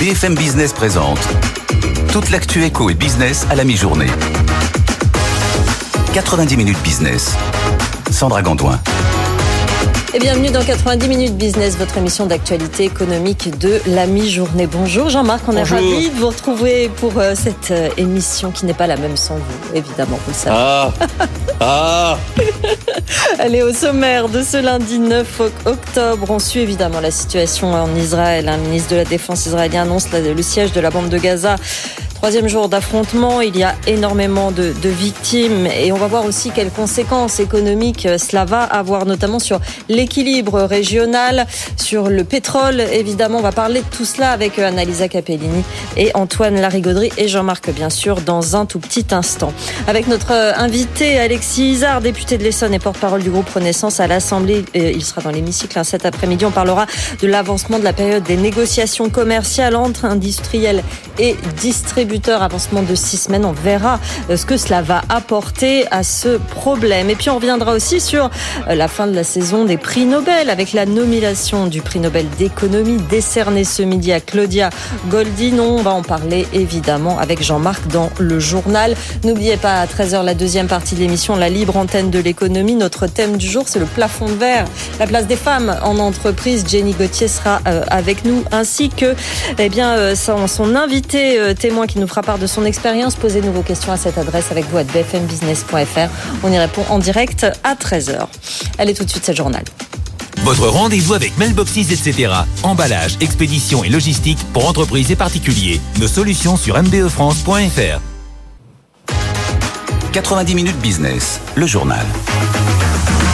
BFM Business présente toute l'actu éco et business à la mi-journée. 90 minutes business. Sandra Gondouin. Et bienvenue dans 90 minutes business, votre émission d'actualité économique de la mi-journée. Bonjour Jean-Marc, on est ravis de vous retrouver pour euh, cette euh, émission qui n'est pas la même sans vous, évidemment, vous le savez. Ah Ah Allez, au sommaire de ce lundi 9 octobre, on suit évidemment la situation en Israël. Un ministre de la Défense israélien annonce le siège de la bande de Gaza Troisième jour d'affrontement, il y a énormément de, de, victimes et on va voir aussi quelles conséquences économiques cela va avoir, notamment sur l'équilibre régional, sur le pétrole. Évidemment, on va parler de tout cela avec Annalisa Capellini et Antoine Larigauderie et Jean-Marc, bien sûr, dans un tout petit instant. Avec notre invité Alexis Isard, député de l'Essonne et porte-parole du groupe Renaissance à l'Assemblée. Il sera dans l'hémicycle hein, cet après-midi. On parlera de l'avancement de la période des négociations commerciales entre industriels et distributeurs avancement de six semaines. On verra euh, ce que cela va apporter à ce problème. Et puis on reviendra aussi sur euh, la fin de la saison des prix Nobel avec la nomination du prix Nobel d'économie décerné ce midi à Claudia Goldin. On va en parler évidemment avec Jean-Marc dans le journal. N'oubliez pas à 13h la deuxième partie de l'émission, la libre antenne de l'économie. Notre thème du jour, c'est le plafond de verre, la place des femmes en entreprise. Jenny Gauthier sera euh, avec nous ainsi que eh bien, son invité témoin qui nous fera part de son expérience. Posez-nous vos questions à cette adresse avec vous à bfmbusiness.fr. On y répond en direct à 13h. Allez tout de suite, c'est le journal. Votre rendez-vous avec Mailboxes, etc. Emballage, expédition et logistique pour entreprises et particuliers. Nos solutions sur mbefrance.fr. 90 minutes business, le journal.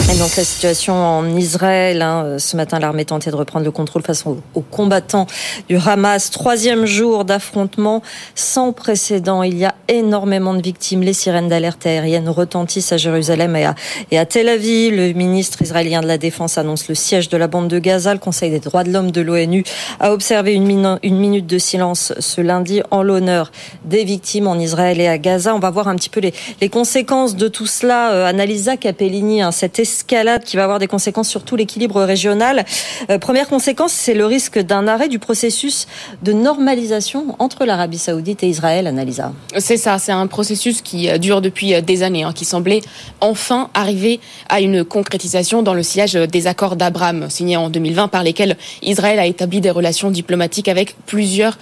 Et donc la situation en Israël, hein, ce matin l'armée tentait de reprendre le contrôle face aux, combattants du Hamas. Troisième jour d'affrontement sans précédent. Il y a énormément de victimes. Les sirènes d'alerte aérienne retentissent à Jérusalem et à, et à Tel Aviv. Le ministre israélien de la Défense annonce le siège de la bande de Gaza. Le Conseil des droits de l'homme de l'ONU a observé une, minute de silence ce lundi en l'honneur des victimes en Israël et à Gaza. On va voir un petit peu les, les conséquences de tout cela. Euh, Capellini, hein, cette escalade qui va avoir des conséquences sur tout l'équilibre régional. Euh, première conséquence, c'est le risque d'un arrêt du processus de normalisation entre l'Arabie saoudite et Israël, Annalisa. C'est ça, c'est un processus qui euh, dure depuis euh, des années, hein, qui semblait enfin arriver à une concrétisation dans le sillage des accords d'Abraham signés en 2020 par lesquels Israël a établi des relations diplomatiques avec plusieurs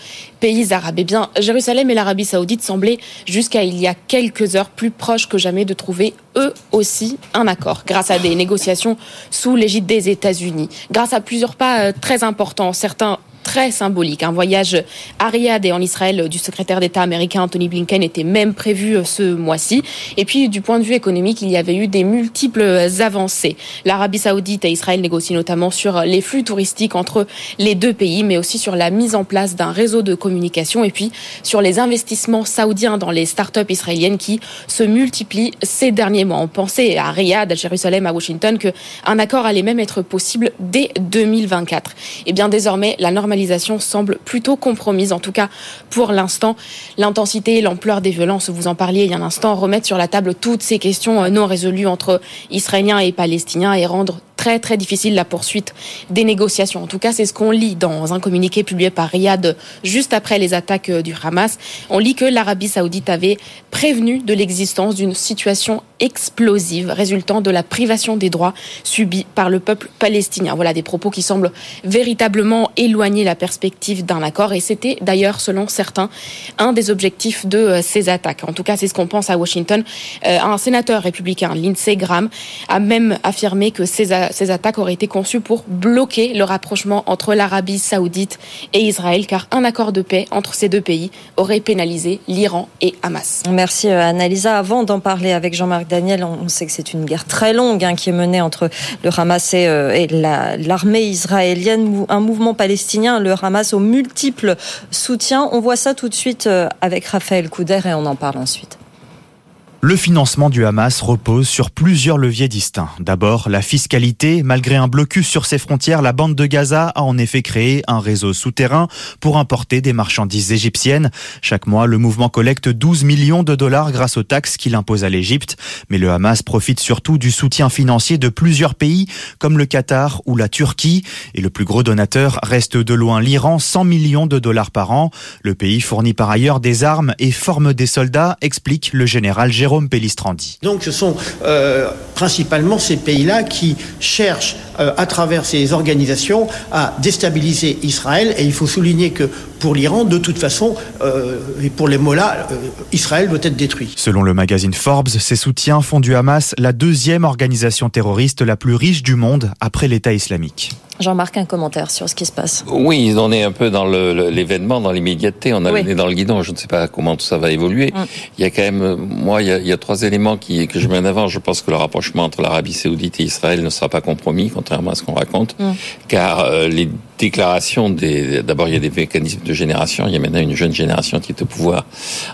pays arabes. Eh bien, Jérusalem et l'Arabie saoudite semblaient jusqu'à il y a quelques heures plus proches que jamais de trouver eux aussi un accord grâce à des négociations sous l'égide des États-Unis, grâce à plusieurs pas euh, très importants. Certains très symbolique. Un voyage à Riyad et en Israël du secrétaire d'État américain Anthony Blinken était même prévu euh, ce mois-ci. Et puis, du point de vue économique, il y avait eu des multiples avancées. L'Arabie saoudite et Israël négocient notamment sur les flux touristiques entre les deux pays, mais aussi sur la mise en place d'un réseau de communication et puis sur les investissements saoudiens dans les start-up israéliennes qui se multiplient ces derniers mois. On pensait à Riyad, à Jérusalem, à Washington qu'un accord allait même être possible dès 2024. Et bien désormais, la normalisation semble plutôt compromise, en tout cas pour l'instant. L'intensité et l'ampleur des violences, vous en parliez il y a un instant, remettent sur la table toutes ces questions euh, non résolues entre Israéliens et Palestiniens et rendre très très difficile la poursuite des négociations. En tout cas, c'est ce qu'on lit dans un communiqué publié par Riyad juste après les attaques euh, du Hamas. On lit que l'Arabie saoudite avait prévenu de l'existence d'une situation explosive résultant de la privation des droits subis par le peuple palestinien. Voilà des propos qui semblent véritablement éloigner la perspective d'un accord et c'était d'ailleurs, selon certains, un des objectifs de euh, ces attaques. En tout cas, c'est ce qu'on pense à Washington. Euh, un sénateur républicain, Lindsey Graham, a même affirmé que ces ces attaques auraient été conçues pour bloquer le rapprochement entre l'Arabie saoudite et Israël, car un accord de paix entre ces deux pays aurait pénalisé l'Iran et Hamas. Merci euh, Annalisa. Avant d'en parler avec Jean-Marc Daniel, on sait que c'est une guerre très longue hein, qui est menée entre le Hamas et, euh, l'armée israélienne, un mouvement palestinien, le Hamas aux multiples soutiens. On voit ça tout de suite euh, avec Raphaël Couder et on en parle ensuite. Le financement du Hamas repose sur plusieurs leviers distincts. D'abord, la fiscalité. Malgré un blocus sur ses frontières, la bande de Gaza a en effet créé un réseau souterrain pour importer des marchandises égyptiennes. Chaque mois, le mouvement collecte 12 millions de dollars grâce aux taxes qu'il impose à l'Égypte. Mais le Hamas profite surtout du soutien financier de plusieurs pays comme le Qatar ou la Turquie. Et le plus gros donateur reste de loin l'Iran, 100 millions de dollars par an. Le pays fournit par ailleurs des armes et forme des soldats, explique le général Jérôme donc ce sont euh, principalement ces pays-là qui cherchent euh, à travers ces organisations à déstabiliser Israël et il faut souligner que pour l'Iran, de toute façon, euh, et pour les Mollahs, Israël doit être détruit. Selon le magazine Forbes, ces soutiens font du Hamas la deuxième organisation terroriste la plus riche du monde après l'État islamique. Jean-Marc, un commentaire sur ce qui se passe. Oui, on est un peu dans l'événement, dans l'immédiateté. On a oui. dans le guidon. Je ne sais pas comment tout ça va évoluer. Mm. Il y a quand même, moi, il y a, il y a trois éléments qui, que je mets en avant. Je pense que le rapprochement entre l'Arabie Saoudite et Israël ne sera pas compromis, contrairement à ce qu'on raconte, mm. car euh, les déclaration des. D'abord, il y a des mécanismes de génération. Il y a maintenant une jeune génération qui est au pouvoir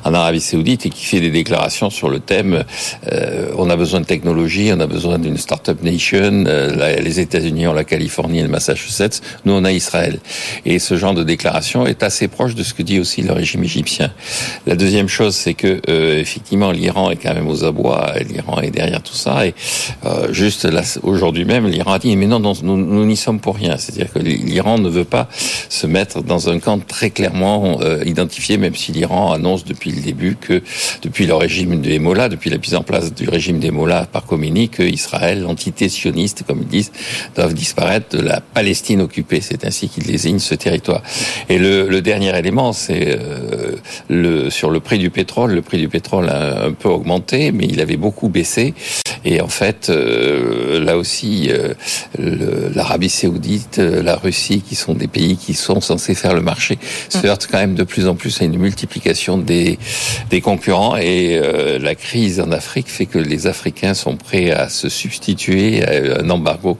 en Arabie Saoudite et qui fait des déclarations sur le thème euh, on a besoin de technologie, on a besoin d'une start-up nation. Euh, les États-Unis ont la Californie et le Massachusetts. Nous, on a Israël. Et ce genre de déclaration est assez proche de ce que dit aussi le régime égyptien. La deuxième chose, c'est que euh, effectivement, l'Iran est quand même aux abois. L'Iran est derrière tout ça. Et euh, juste aujourd'hui même, l'Iran a dit mais non, non nous n'y sommes pour rien. C'est-à-dire que l'Iran ne veut pas se mettre dans un camp très clairement euh, identifié, même si l'Iran annonce depuis le début que, depuis le régime des Mollahs, depuis la mise en place du régime des Mollahs par Khomeini, que Israël, l'entité sioniste, comme ils disent, doivent disparaître de la Palestine occupée. C'est ainsi qu'ils désignent ce territoire. Et le, dernier élément, c'est euh, sur le prix du pétrole. Le prix du pétrole a un peu augmenté, mais il avait beaucoup baissé. Et en fait, euh, là aussi, l'Arabie saoudite, la Russie, qui sont des pays qui sont censés faire le marché, se mm. heurtent quand même de plus en plus à une multiplication des, des concurrents. Et euh, la crise en Afrique fait que les Africains sont prêts à se substituer à un embargo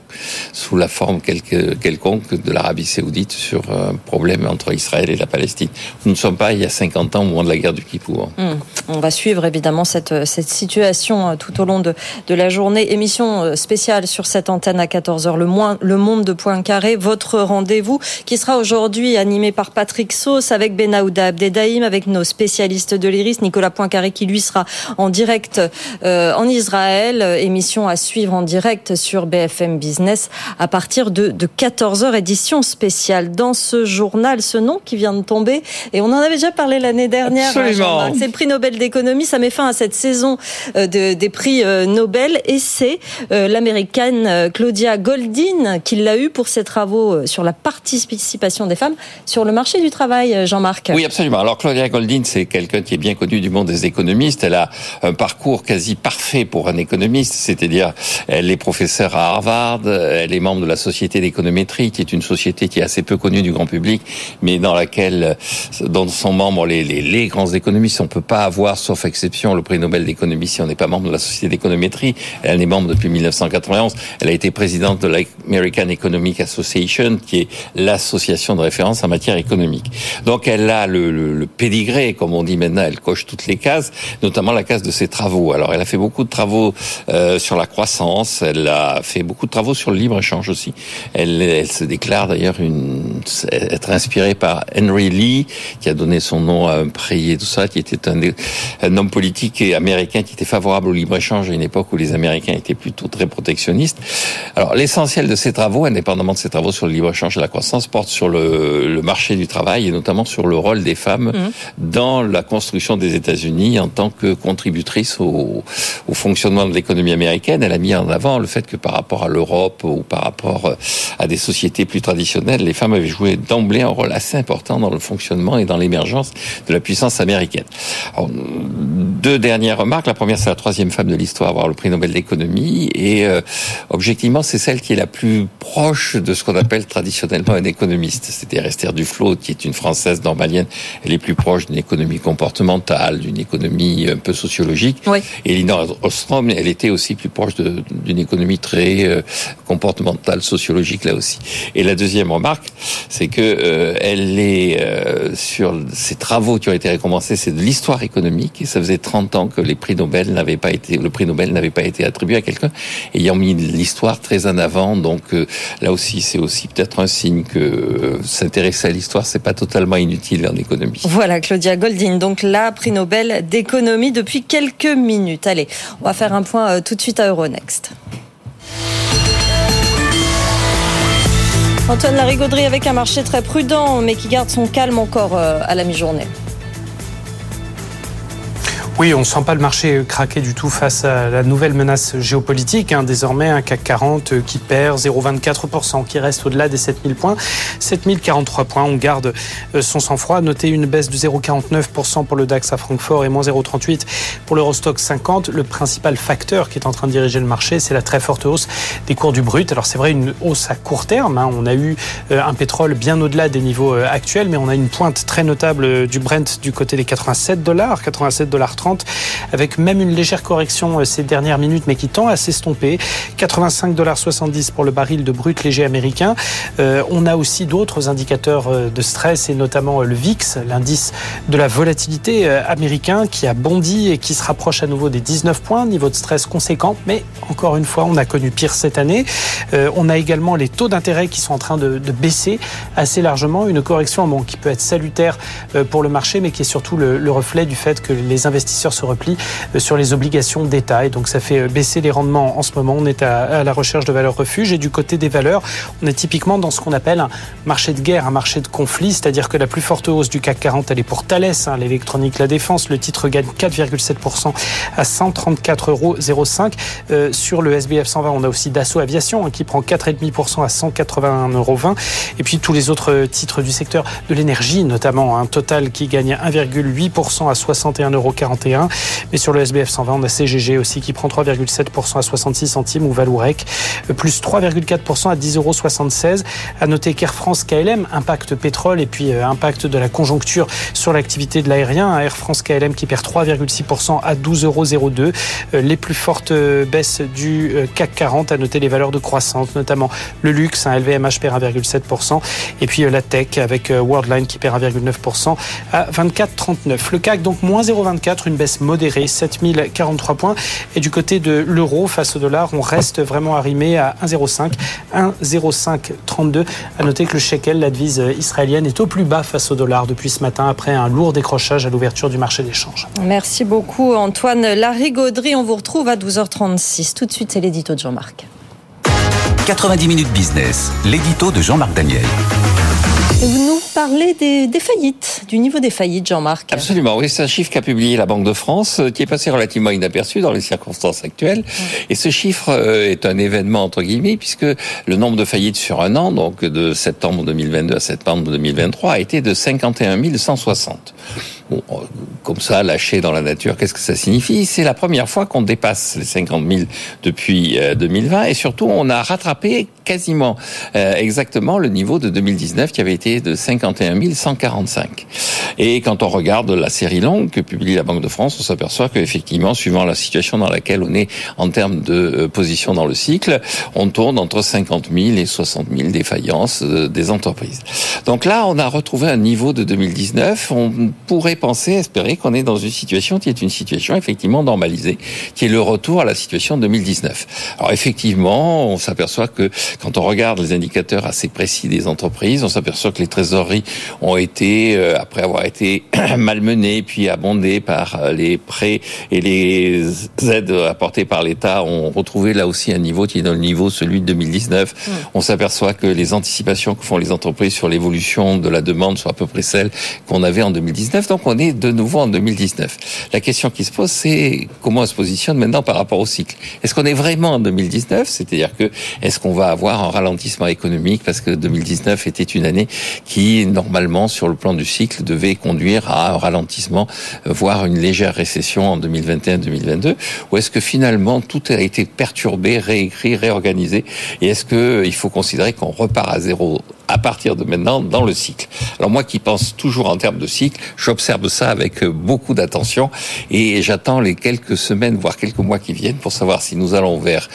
sous la forme quelque, quelconque de l'Arabie saoudite sur un problème entre Israël et la Palestine. Nous ne sommes pas il y a 50 ans au moment de la guerre du Kippour. Mm. On va suivre évidemment cette, cette situation euh, tout au long de, de la journée. Émission euh, spéciale sur cette antenne à 14h, le, moins, le monde de Poincaré. Votre rendez rendez-vous qui sera aujourd'hui animé par Patrick Sauce avec Benaouda Abdedaïm, avec nos spécialistes de l'IRIS, Nicolas Poincaré qui lui sera en direct euh, en Israël. Émission à suivre en direct sur BFM Business à partir de, de 14h, édition spéciale. Dans ce journal, ce nom qui vient de tomber, et on en avait déjà parlé l'année dernière, hein, c'est le prix Nobel d'économie, ça met fin à cette saison euh, de, des prix euh, Nobel, et c'est l'américaine Claudia Goldin qui l'a eu pour ses travaux sur la participation des femmes sur le marché du travail, Jean-Marc. Oui, absolument. Alors Claudia Goldin, c'est quelqu'un qui est bien connu du monde des économistes. Elle a un parcours quasi parfait pour un économiste, c'est-à-dire elle est professeure à Harvard, elle est membre de la Société d'économétrie, qui est une société qui est assez peu connue du grand public, mais dans laquelle, dans son membre, les, les, les grands économistes. On peut pas avoir, sauf exception, le prix Nobel d'économie si on n'est pas membre de la Société d'économétrie. Elle est membre depuis 1991. Elle a été présidente de l'American Economic Association, qui est l'association de référence en matière économique. Donc elle a le, le, le, pédigré, comme on dit maintenant, elle coche toutes les cases, notamment la case de ses travaux. Alors elle a fait beaucoup de travaux euh, sur la croissance, elle a fait beaucoup de travaux sur le libre-échange aussi. Elle, elle se déclare d'ailleurs une, être inspirée par Henry Lee, qui a donné son nom à un prix et tout ça, qui était un, un homme politique et américain qui était favorable au libre-échange à une époque où les Américains étaient plutôt très protectionnistes. Alors l'essentiel de ses travaux, indépendamment de ses travaux sur le libre-échange la croissance porte sur le, le, marché du travail et notamment sur le rôle des femmes mmh. dans la construction des États-Unis en tant que contributrice au, au fonctionnement de l'économie américaine. Elle a mis en avant le fait que par rapport à l'Europe ou par rapport à des sociétés plus traditionnelles, les femmes avaient joué d'emblée un rôle assez important dans le fonctionnement et dans l'émergence de la puissance américaine. Alors, deux dernières remarques. La première, c'est la troisième femme de l'histoire à avoir le prix Nobel d'économie et euh, objectivement, c'est celle qui est la plus proche de ce qu'on appelle traditionnellement traditionnellement un économiste. C'était Esther Duflo, qui est une Française normalienne. Elle est plus proche d'une économie comportementale, d'une économie un peu sociologique. Et Elinor Ostrom, elle était aussi plus proche d'une économie très euh, comportementale, sociologique là aussi. Et la deuxième remarque, c'est que euh, elle est euh, sur ses travaux qui ont été récompensés, c'est de l'histoire économique. Et ça faisait 30 ans que les prix Nobel n'avaient pas été, le prix Nobel n'avait pas été attribué à quelqu'un, ayant mis l'histoire très en avant. Donc là aussi, c'est aussi peut-être un que s'intéresser à l'histoire, c'est pas totalement inutile en économie. Voilà, Claudia Goldin, donc là, prix Nobel d'économie depuis quelques minutes. Allez, on va faire un point tout de suite à Euronext. Antoine Larigauderie avec un marché très prudent, mais qui garde son calme encore euh, à la mi-journée. Oui, on ne sent pas le marché craquer du tout face à la nouvelle menace géopolitique. Hein. Désormais, un CAC 40 qui perd 0,24%, qui reste au-delà des 7000 points. 7043 points, on garde euh, son sang-froid. Notez une baisse de 0,49% pour le DAX à Francfort et moins 0,38% pour l'Eurostock 50. Le principal facteur qui est en train de diriger le marché, c'est la très forte hausse des cours du brut. Alors c'est vrai, une hausse à court terme. Hein. On a eu euh, un pétrole bien au-delà des niveaux euh, actuels, mais on a une pointe très notable du Brent du côté des 87 dollars, 87 dollars 30 avec même une légère correction euh, ces dernières minutes, mais qui tend à s'estomper. 85,70$ pour le baril de brut léger américain. Euh, on a aussi d'autres indicateurs euh, de stress, et notamment le VIX, l'indice de la volatilité américain, qui a bondi et qui se rapproche à nouveau des 19 points, niveau de stress conséquent, mais encore une fois, on a connu pire cette année. on a également les taux d'intérêt qui sont en train de, baisser assez largement, une correction bon, qui peut être salutaire pour le marché, mais qui est surtout le, le reflet du fait que les investisseurs se replient euh, sur les obligations d'État. Et donc ça fait euh, baisser les rendements en ce moment. On est à, la recherche de valeurs refuge. Et du côté des valeurs, on est typiquement dans ce qu'on appelle un marché de guerre, un marché de conflit. C'est-à-dire que la plus forte hausse du CAC 40, elle est pour Thales, hein, l'électronique, la défense. Le titre gagne 4,7% à 134,05 euros. Euh, sur le SBF 120, on a aussi Dassault Aviation hein, qui prend 4,5% à 181,20 euros. Et puis tous les autres titres du secteur de l'énergie, notamment un Total qui gagne 1,8% à 61,41 euros. Mais sur le SBF 120, on a CGG aussi qui prend 3,7% à 66 centimes ou Valourec euh, plus 3,4% à 10,76 euros. À noter qu'Air France KLM, impact pétrole et puis euh, impact de la conjoncture sur l'activité de l'aérien. Air France KLM qui perd 3,6% à 12,02 euros. Euh, les plus fortes baisses du CAC 40 à noter les valeurs de croissance, notamment le luxe, un LVMH perd 1,7% et puis la tech avec Worldline qui perd 1,9% à 24,39. Le CAC donc moins 0,24, une baisse modérée, 7043 points. Et du côté de l'euro face au dollar, on reste vraiment arrimé à 1,05, 1,0532. À noter que le shekel, la devise israélienne, est au plus bas face au dollar depuis ce matin après un lourd décrochage à l'ouverture du marché d'échange. Merci beaucoup Antoine Larigauderie. On vous retrouve à 12h36. Tout de suite, c'est l'édito de Jean-Marc. 90 minutes business, l'édito de Jean-Marc Daniel. Nous parlez des, faillites, du niveau des faillites, Jean-Marc. Absolument, oui, c'est un chiffre qu'a publié la Banque de France, euh, qui est passé relativement inaperçu dans les circonstances actuelles. Et ce chiffre euh, est un événement, entre guillemets, puisque le nombre de faillites sur un an, donc de septembre 2022 à septembre 2023, a été de 51 160. Euh, comme ça, lâché dans la nature, qu'est-ce que ça signifie? C'est la première fois qu'on dépasse les 50 000 depuis 2020, et surtout, on a rattrapé quasiment exactement le niveau de 2019 qui avait été de 51 145. Et quand on regarde la série longue que publie la Banque de France, on s'aperçoit qu'effectivement, suivant la situation dans laquelle on est en termes de euh, position dans le cycle, on tourne entre 50 000 et 60 000 défaillances euh, des entreprises. Donc là, on a retrouvé un niveau de 2019. On pourrait penser, espérer qu'on est dans une situation qui est une situation effectivement normalisée, qui est le retour à la situation de 2019. Alors effectivement, on s'aperçoit que quand on regarde les indicateurs assez précis des entreprises, on s'aperçoit que les trésoreries ont été, euh, après avoir été malmenées puis abondées par euh, les prêts et les aides apportées par l'État, ont retrouvé là aussi un niveau qui est dans le niveau celui de 2019. Mm. On s'aperçoit que les anticipations que font les entreprises sur l'évolution de la demande sont à peu près celles qu'on avait en 2019. Donc on est de nouveau en 2019. La question qui se pose, c'est comment on se positionne maintenant par rapport au cycle. Est-ce qu'on est vraiment en 2019 C'est-à-dire que est-ce qu'on va avoir un ralentissement économique? Parce que 2019 était une année qui, normalement, sur le plan du cycle, devait conduire à un ralentissement, euh, voire une légère récession en 2021-2022 Ou est-ce que finalement, tout a été perturbé, réécrit, réorganisé? Et est-ce qu'il faut considérer qu'on repart à zéro à partir de maintenant dans le cycle. Alors moi qui pense toujours en termes de cycle, j'observe ça avec beaucoup d'attention et j'attends les quelques semaines, voire quelques mois qui viennent pour savoir si nous allons vers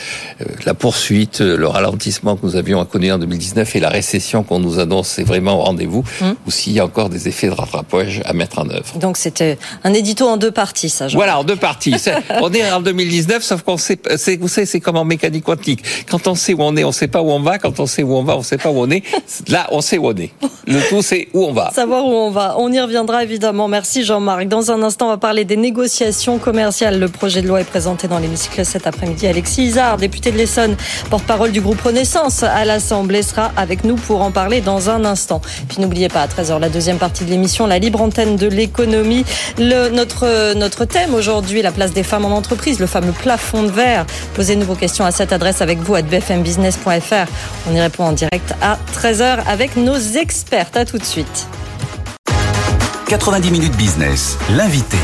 la poursuite, le ralentissement que nous avions connu en 2019 et la récession qu'on nous annonce c'est vraiment au rendez-vous hum. ou s'il y a encore des effets de rattrapage à mettre en œuvre. Donc c'était un édito en deux parties, ça. Jean. Voilà, en deux parties. on est en 2019, sauf qu'on sait, vous savez, c'est comme en mécanique quantique. Quand on sait où on est, on sait pas où on va. Quand on sait où on va, on sait pas où on est. Là, on sait où on est. Le tout, c'est où on va. Savoir où on va. On y reviendra évidemment. Merci Jean-Marc. Dans un instant, on va parler des négociations commerciales. Le projet de loi est présenté dans l'hémicycle cet après-midi. Alexis Isard, député de l'Essonne, porte-parole du groupe Renaissance à l'Assemblée, sera avec nous pour en parler dans un instant. Puis n'oubliez pas, à 13h, la deuxième partie de l'émission, la libre antenne de l'économie. notre, notre thème aujourd'hui, la place des femmes en entreprise, le fameux plafond de verre. Posez-nous vos questions à cette adresse avec vous à bfmbusiness.fr. On y répond en direct à 13h avec nos experts. À tout de suite. 90 minutes business, l'invité.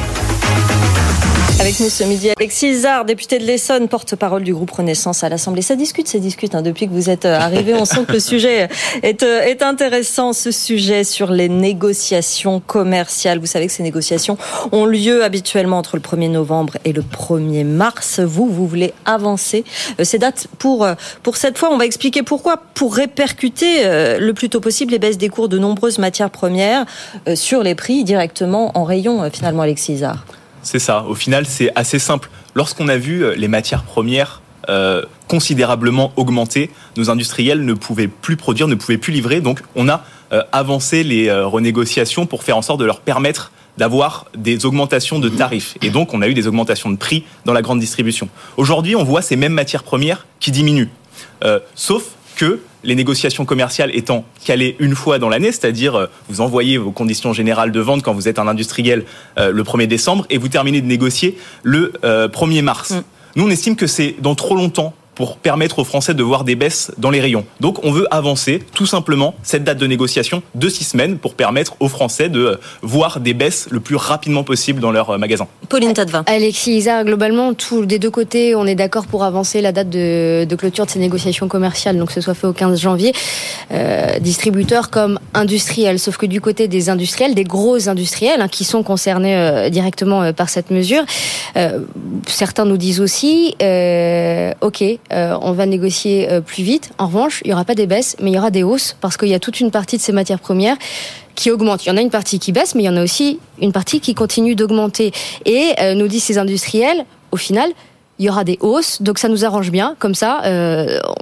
Avec nous ce midi, Alexis Izard, député de l'Essonne, porte-parole du groupe Renaissance à l'Assemblée. Ça discute, ça discute. Hein. Depuis que vous êtes euh, arrivé, on sent que le sujet est, euh, est intéressant, ce sujet sur les négociations commerciales. Vous savez que ces négociations ont lieu habituellement entre le 1er novembre et le 1er mars. Vous, vous voulez avancer euh, ces dates pour, pour cette fois. On va expliquer pourquoi. Pour répercuter le plus tôt possible les baisses des cours de nombreuses matières premières sur les prix directement en rayon, finalement, Alexis Izard. C'est ça. Au final, c'est assez simple. Lorsqu'on a vu euh, les matières premières euh, considérablement augmenter, nos industriels ne pouvaient plus produire, ne pouvaient plus livrer. Donc, on a euh, avancé les renégociations pour faire en sorte de leur permettre d'avoir des augmentations de tarifs. Et donc, on a eu des augmentations de prix dans la grande distribution. Aujourd'hui, on voit ces mêmes matières premières qui diminuent. sauf que les négociations commerciales étant calées une fois dans l'année, c'est-à-dire euh, vous envoyez vos conditions générales de vente quand vous êtes un industriel euh, le 1er décembre et vous terminez de négocier le 1er euh, mars. Mm. Nous, on estime que c'est dans trop longtemps pour permettre aux Français de voir des baisses dans les rayons. Donc on veut avancer tout simplement cette date de négociation de six semaines pour permettre aux Français de voir des baisses le plus rapidement possible dans leurs magasins. Pauline Tadevin. Alexis Isa, globalement, tout, des deux côtés, on est d'accord pour avancer la date de, clôture de ces négociations commerciales, donc que ce soit fait au 15 janvier, euh, distributeurs comme industriels. Sauf que du côté des industriels, des gros industriels hein, qui sont concernés euh, directement euh, par cette mesure, certains nous disent aussi, ok, euh, on va négocier euh, plus vite. En revanche, il n'y aura pas des baisses, mais il y aura des hausses parce qu'il y a toute une partie de ces matières premières qui augmentent. Il y en a une partie qui baisse, mais il y en a aussi une partie qui continue d'augmenter. Et euh, nous disent ces industriels, au final, il y aura des hausses, donc ça nous arrange bien. Comme ça,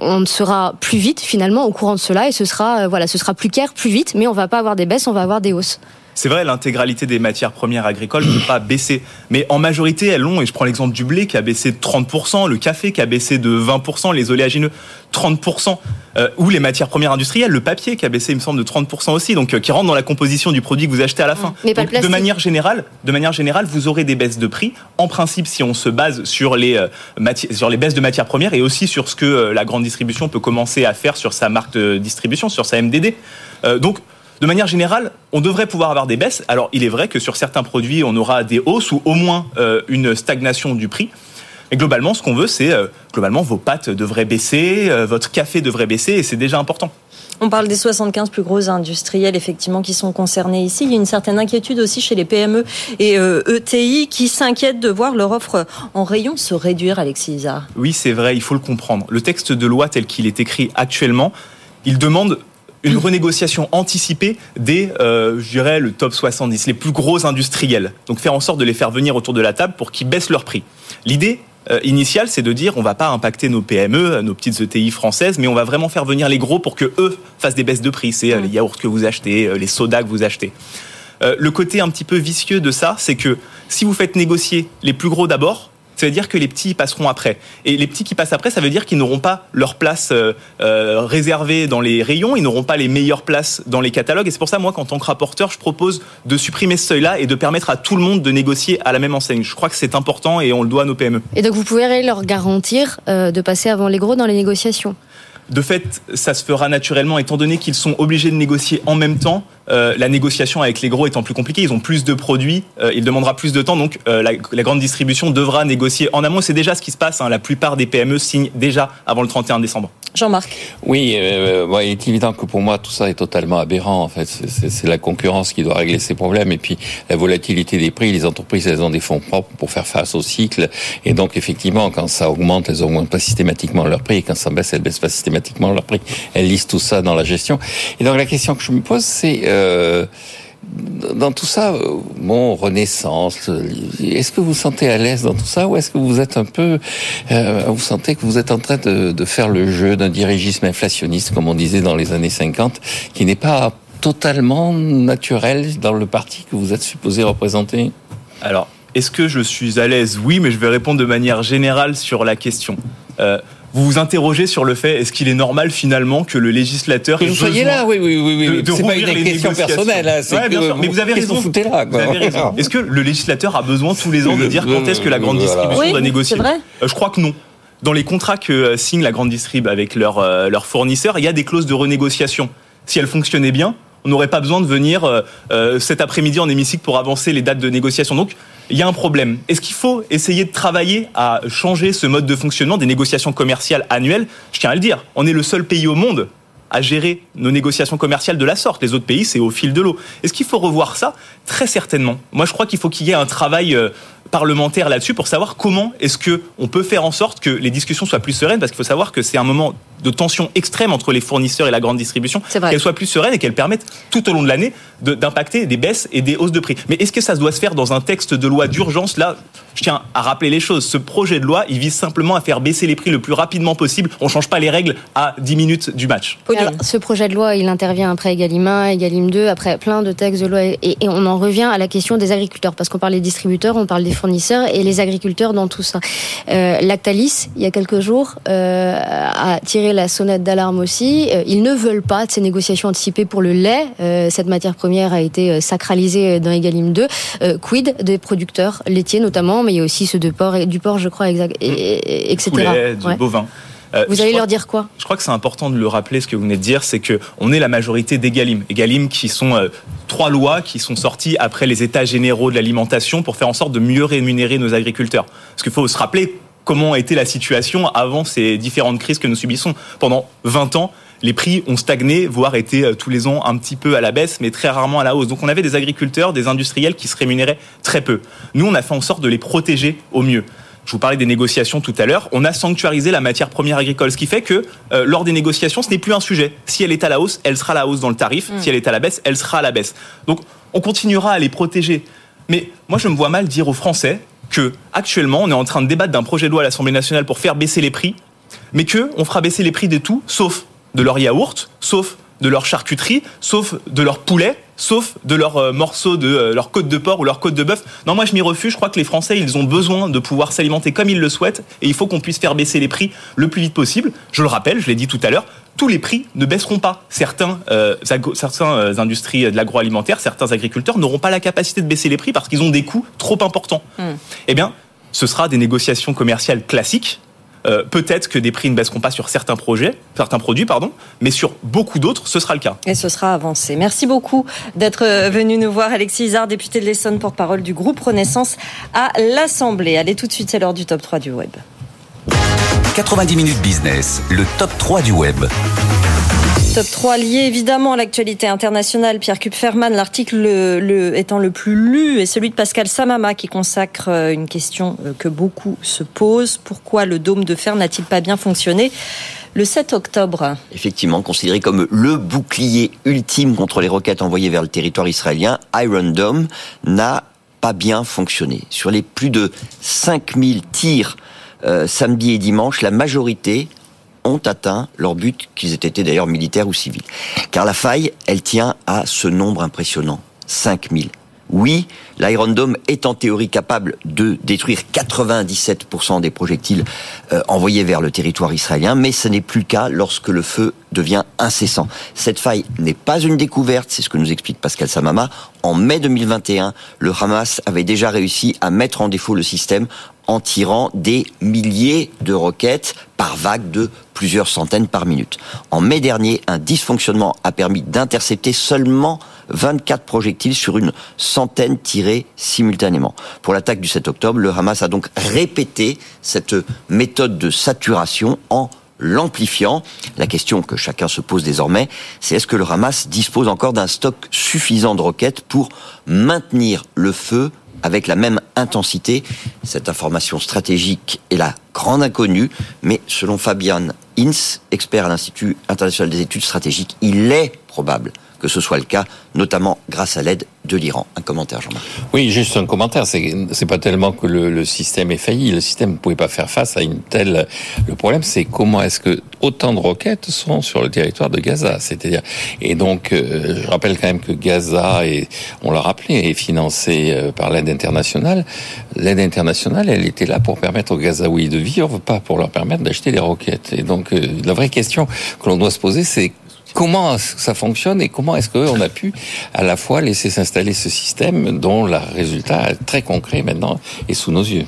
on sera plus vite finalement au courant de cela et ce sera voilà, ce sera plus clair plus vite, mais on va pas avoir des baisses, on va avoir des hausses. C'est vrai, l'intégralité des matières premières agricoles ne peut pas baisser. Mais en majorité, elles l'ont. Et je prends l'exemple du blé qui a baissé de 30%, le café qui a baissé de 20%, les oléagineux 30%, euh, ou les matières premières industrielles, le papier qui a baissé, il me semble, de 30% aussi, donc euh, qui rentre dans la composition du produit que vous achetez à la fin. Mais pas de manière générale, de manière générale, vous aurez des baisses de prix. En principe, si on se base sur les euh, sur les baisses de matières premières et aussi sur ce que la grande distribution peut commencer à faire sur sa marque de distribution, sur sa MDD. donc de manière générale, on devrait pouvoir avoir des baisses. Alors, il est vrai que sur certains produits, on aura des hausses ou au moins euh, une stagnation du prix. Mais globalement, ce qu'on veut, c'est euh, globalement vos pâtes devraient baisser, euh, votre café devrait baisser, et c'est déjà important. On parle des 75 plus gros industriels effectivement qui sont concernés ici. Il y a une certaine inquiétude aussi chez les PME et ETI e qui s'inquiètent de voir leur offre en rayon se réduire, Alexis Isard. Oui, c'est vrai, il faut le comprendre. Le texte de loi tel qu'il est écrit actuellement, il demande une renégociation anticipée des, euh, je dirais, le top 70, les plus gros industriels. Donc faire en sorte de les faire venir autour de la table pour qu'ils baissent leur prix. L'idée euh, initiale, c'est de dire on va pas impacter nos PME, nos petites ETI françaises, mais on va vraiment faire venir les gros pour que eux fassent des baisses de prix. C'est euh, les yaourts que vous achetez, les sodas que vous achetez. le côté un petit peu vicieux de ça, c'est que si vous faites négocier les plus gros d'abord, ça veut dire que les petits passeront après. Et les petits qui passent après, ça veut dire qu'ils n'auront pas leur place euh, euh, réservée dans les rayons, ils n'auront pas les meilleures places dans les catalogues. Et c'est pour ça, moi, qu'en tant que rapporteur, je propose de supprimer ce seuil-là et de permettre à tout le monde de négocier à la même enseigne. Je crois que c'est important et on le doit à nos PME. Et donc, vous pouvez leur garantir euh, de passer avant les gros dans les négociations de fait, ça se fera naturellement, étant donné qu'ils sont obligés de négocier en même temps. Euh, la négociation avec les gros étant plus compliquée, ils ont plus de produits, euh, il demandera plus de temps, donc euh, la, grande distribution devra négocier en amont. C'est déjà ce qui se passe. Hein. La plupart des PME signent déjà avant le 31 décembre. Jean-Marc. Oui, euh, il est évident que pour moi tout ça est totalement aberrant. En fait, c'est la concurrence qui doit régler ces problèmes et puis la volatilité des prix. Les entreprises, elles ont des fonds propres pour faire face au cycle et donc effectivement, quand ça augmente, elles augmentent pas systématiquement leur prix et quand ça baisse, elles baissent pas systématiquement leur prix. Elles lisent tout ça dans la gestion. Et donc la question que je me pose, c'est euh, dans tout ça, euh, bon, Renaissance, est-ce que vous vous sentez à l'aise dans tout ça ou est-ce que vous êtes un peu, euh, vous sentez que vous êtes en train de, faire le jeu d'un dirigisme inflationniste, comme on disait dans les années 50, qui n'est pas totalement naturel dans le parti que vous êtes supposé représenter? Alors, est-ce que je suis à l'aise? Oui, mais je vais répondre de manière générale sur la question. Euh, vous vous interrogez sur le fait est-ce qu'il est normal finalement que le législateur que vous soyez là oui oui oui oui c'est pas une question personnelle hein, ouais, bien sûr. mais vous avez raison. vous là vous avez raison. Est-ce que le législateur a besoin tous les ans de dire quand est-ce que la grande distribution oui, doit négocier vrai. Euh, je crois que non. Dans les contrats que euh, signe la grande distrib avec leurs euh, leurs fournisseurs il y a des clauses de renégociation. Si elles fonctionnaient bien on n'aurait pas besoin de venir euh, euh, cet après-midi en hémicycle pour avancer les dates de négociation. Donc, il y a un problème. Est-ce qu'il faut essayer de travailler à changer ce mode de fonctionnement des négociations commerciales annuelles? Je tiens à le dire, on est le seul pays au monde à gérer nos négociations commerciales de la sorte. Les autres pays, c'est au fil de l'eau. Est-ce qu'il faut revoir ça? Très certainement. Moi, je crois qu'il faut qu'il y ait un travail euh, parlementaire là-dessus pour savoir comment est-ce que on peut faire en sorte que les discussions soient plus sereines, parce qu'il faut savoir que c'est un moment de tension extrême entre les fournisseurs et la grande distribution, qu'elles soient plus sereines et qu'elles permettent tout au long de l'année d'impacter des baisses et des hausses de prix. Mais est-ce que ça doit se faire dans un texte de loi d'urgence? Là, je tiens à rappeler les choses. Ce projet de loi, il vise simplement à faire baisser les prix le plus rapidement possible. On ne change pas les règles à 10 minutes du match. Alors, ce projet de loi, il intervient après Egalim 1, Egalim 2, après plein de textes de loi. Et, et on en revient à la question des agriculteurs, parce qu'on parle des distributeurs, on parle des fournisseurs et les agriculteurs dans tout ça. Euh, Lactalis, il y a quelques jours, euh, a tiré la sonnette d'alarme aussi. Euh, ils ne veulent pas de ces négociations anticipées pour le lait. Euh, cette matière première a été sacralisée dans Egalim 2. Euh, quid des producteurs laitiers notamment, mais il y a aussi ceux de porc et du porc, je crois, exact, et, et, etc. Poulet, du Ouais. bovin. Euh, Vous allez crois- leur dire quoi? Je crois que c'est important de le rappeler, ce que vous venez de dire, c'est que on est la majorité d'Egalim. Egalim qui sont euh, trois lois qui sont sorties après les états généraux de l'alimentation pour faire en sorte de mieux rémunérer nos agriculteurs. Parce qu'il faut se rappeler comment était la situation avant ces différentes crises que nous subissons. Pendant 20 ans, les prix ont stagné, voire été euh, tous les ans un petit peu à la baisse, mais très rarement à la hausse. Donc on avait des agriculteurs, des industriels qui se rémunéraient très peu. Nous, on a fait en sorte de les protéger au mieux. Je vous parlais des négociations tout à l'heure. On a sanctuarisé la matière première agricole, ce qui fait que euh, lors des négociations, ce n'est plus un sujet. Si elle est à la hausse, elle sera à la hausse dans le tarif. Si elle est à la baisse, elle sera à la baisse. Donc, on continuera à les protéger. Mais moi, je me vois mal dire aux Français que actuellement, on est en train de débattre d'un projet de loi à l'Assemblée nationale pour faire baisser les prix, mais que on fera baisser les prix de tout, sauf de leur yaourt, sauf de leur charcuterie, sauf de leur poulet, sauf de leur euh, morceau de euh, leur côte de porc ou leur côte de bœuf. Non, moi je m'y refuse. Je crois que les Français, ils ont besoin de pouvoir s'alimenter comme ils le souhaitent et il faut qu'on puisse faire baisser les prix le plus vite possible. Je le rappelle, je l'ai dit tout à l'heure, tous les prix ne baisseront pas. Certains, euh, certains industries de l'agroalimentaire, certains agriculteurs n'auront pas la capacité de baisser les prix parce qu'ils ont des coûts trop importants. Eh bien, ce sera des négociations commerciales classiques. Euh, Peut-être que des prix ne baisseront pas sur certains projets, certains produits, pardon, mais sur beaucoup d'autres, ce sera le cas. Et ce sera avancé. Merci beaucoup d'être euh, venu nous voir. Alexis Isard, député de l'Essonne, porte-parole du groupe Renaissance à l'Assemblée. Allez, tout de suite, c'est l'heure du top 3 du web. 90 minutes business, le top 3 du web. Top 3 lié évidemment à l'actualité internationale. Pierre Kupferman, l'article le, le- étant le plus lu est celui de Pascal Samama qui consacre euh, une question euh, que beaucoup se posent. Pourquoi le dôme de fer n'a-t-il pas bien fonctionné le 7 octobre? Effectivement considéré comme le bouclier ultime contre les roquettes envoyées vers le territoire israélien, Iron Dome n'a pas bien fonctionné. Sur les plus de 5000 tirs euh, samedi et dimanche, la majorité ont atteint leur but, qu'ils aient été d'ailleurs militaires ou civils. Car la faille, elle tient à ce nombre impressionnant, 5000. Oui, l'Iron Dome est en théorie capable de détruire 97% des projectiles euh, envoyés vers le territoire israélien, mais ce n'est plus le cas lorsque le feu devient incessant. Cette faille n'est pas une découverte, c'est ce que nous explique Pascal Samama. En mai 2021, le Hamas avait déjà réussi à mettre en défaut le système en tirant des milliers de roquettes par vague de plusieurs centaines par minute. En mai dernier, un dysfonctionnement a permis d'intercepter seulement 24 projectiles sur une centaine tirés simultanément. Pour l'attaque du 7 octobre, le Hamas a donc répété cette méthode de saturation en l'amplifiant. La question que chacun se pose désormais, c'est est-ce que le Hamas dispose encore d'un stock suffisant de roquettes pour maintenir le feu avec la même intensité. Cette information stratégique est la grande inconnue, mais selon Fabian Inz, expert à l'Institut international des études stratégiques, il est probable que ce soit le cas, notamment grâce à l'aide de l'Iran. Un commentaire, Jean-Marc. Oui, juste un commentaire. C'est, pas tellement que le, le, système est failli. Le système ne pouvait pas faire face à une telle. Le problème, c'est comment est-ce que autant de roquettes sont sur le territoire de Gaza. C'est-à-dire, et donc, euh, je rappelle quand même que Gaza est, on l'a rappelé, est financé euh, par l'aide internationale. L'aide internationale, elle était là pour permettre aux Gazaouis de vivre, pas pour leur permettre d'acheter des roquettes. Et donc, euh, la vraie question que l'on doit se poser, c'est comment ça fonctionne et comment est-ce qu'on a pu à la fois laisser s'installer ce système dont le résultat très concret maintenant est sous nos yeux?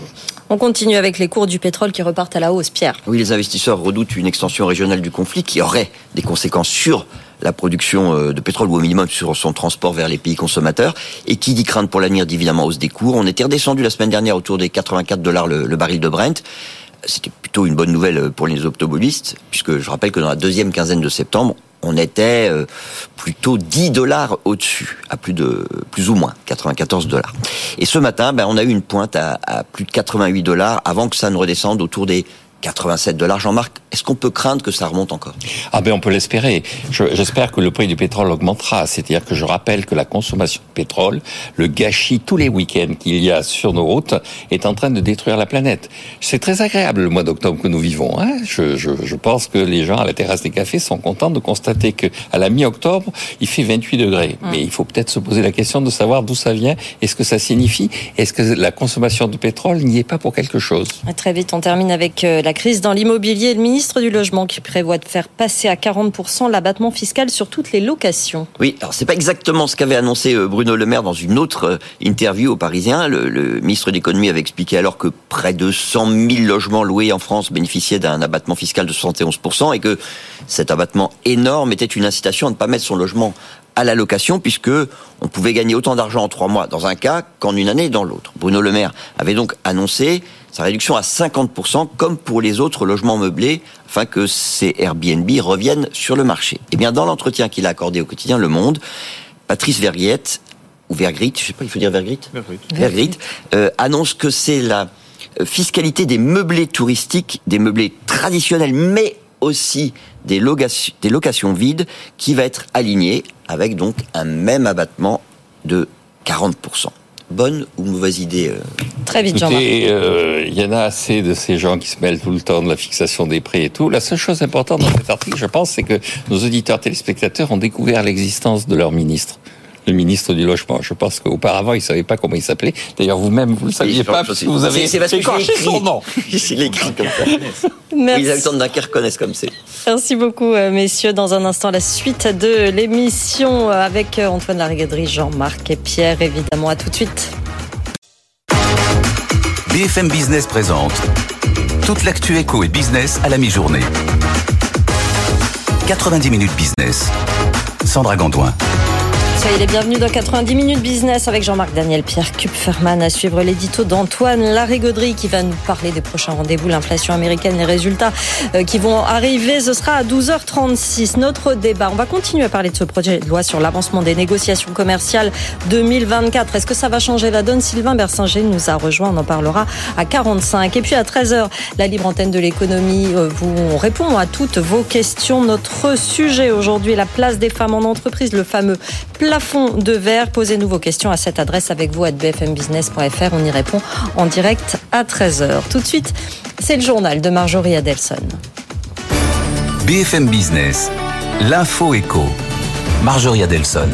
On continue avec les cours du pétrole qui repartent à la hausse, Pierre. Oui, les investisseurs redoutent une extension régionale du conflit qui aurait des conséquences sur la production euh, de pétrole ou au minimum sur son transport vers les pays consommateurs. Et qui dit crainte pour l'avenir dit évidemment hausse des cours. On était redescendu la semaine dernière autour des 84 dollars le, le baril de Brent c'était plutôt une bonne nouvelle pour les automobilistes, puisque je rappelle que dans la deuxième quinzaine de septembre, on était euh, plutôt 10 dollars au-dessus, à plus de plus ou moins 94 dollars. Et ce matin, ben, on a eu une pointe à, à plus de 88 dollars avant que ça ne redescende autour des 87 dollars. Jean-Marc, est-ce qu'on peut craindre que ça remonte encore? Ah ben on peut l'espérer. J'espère que le prix du pétrole augmentera. C'est-à-dire que je rappelle que la consommation de pétrole, le gâchis tous les week-ends qu'il y a sur nos routes, est en train de détruire la planète. C'est très agréable le mois d'octobre que nous vivons. Hein je, je, je, pense que les gens à la terrasse des cafés sont contents de constater que à la mi-octobre, il fait 28 degrés. Mmh. Mais il faut peut-être se poser la question de savoir d'où ça vient et ce que ça signifie. Est-ce que la consommation de pétrole n'y est pas pour quelque chose? Très vite, on termine avec euh, la crise dans l'immobilier. Le ministre du Logement qui prévoit de faire passer à 40% l'abattement fiscal sur toutes les locations. Oui, alors c'est pas exactement ce qu'avait annoncé euh, Bruno Le Maire dans une autre euh, interview aux Parisiens. Le, le ministre de l'économie avait expliqué alors que près de 100 000 logements loués en France bénéficiaient d'un abattement fiscal de 71% et que cet abattement énorme était une incitation à ne pas mettre son logement à la location puisque on pouvait gagner autant d'argent en trois mois dans un cas qu'en une année dans l'autre. Bruno Le Maire avait donc annoncé sa réduction à 50% comme pour les autres logements meublés afin que ces Airbnb reviennent sur le marché. Et bien dans l'entretien qu'il a accordé au quotidien Le Monde, Patrice Verguette ou Vergrit, je sais pas, il faut dire Vergrit, Vergrit, Vergrit euh, annonce que c'est la fiscalité des meublés touristiques, des meublés traditionnels, mais aussi des locations, des locations vides qui va être aligné avec donc un même abattement de 40%. Bonne ou mauvaise idée euh... Très vite, Jean-Marc. Il euh, y en a assez de ces gens qui se mêlent tout le temps de la fixation des prix et tout. La seule chose importante dans cet article, je pense, c'est que nos auditeurs téléspectateurs ont découvert l'existence de leur ministre le ministre du logement. Je pense qu'auparavant, il ne savait pas comment il s'appelait. D'ailleurs, vous-même, vous ne le saviez pas, parce que vous avez c'est écorché son nom. Il écrit comme ça. Merci. Les habitants de Dunkerque connaissent comme c'est. Merci beaucoup, messieurs. Dans un instant, la suite de l'émission avec Antoine Larigauderie, Jean-Marc et Pierre, évidemment. À tout de suite. BFM Business présente toute l'actu éco et business à la mi-journée. 90 minutes business. Sandra Gandoin. Soyez les bienvenus dans 90 minutes business avec Jean-Marc Daniel, Pierre Kupferman à suivre l'édito d'Antoine Larigauderie qui va nous parler des prochains rendez-vous, l'inflation américaine, les résultats qui vont arriver. Ce sera à 12h36. Notre débat, on va continuer à parler de ce projet de loi sur l'avancement des négociations commerciales 2024. Est-ce que ça va changer la donne? Sylvain Bersinger nous a rejoint, on en parlera à 45. Et puis à 13h, la libre antenne de l'économie, vous répond à toutes vos questions. Notre sujet aujourd'hui, la place des femmes en entreprise, le fameux plafond de verre. Posez-nous vos questions à cette adresse avec vous à bfmbusiness.fr. On y répond en direct à 13h. Tout de suite, c'est le journal de Marjorie Adelson. BFM Business, l'info éco. Marjorie Adelson.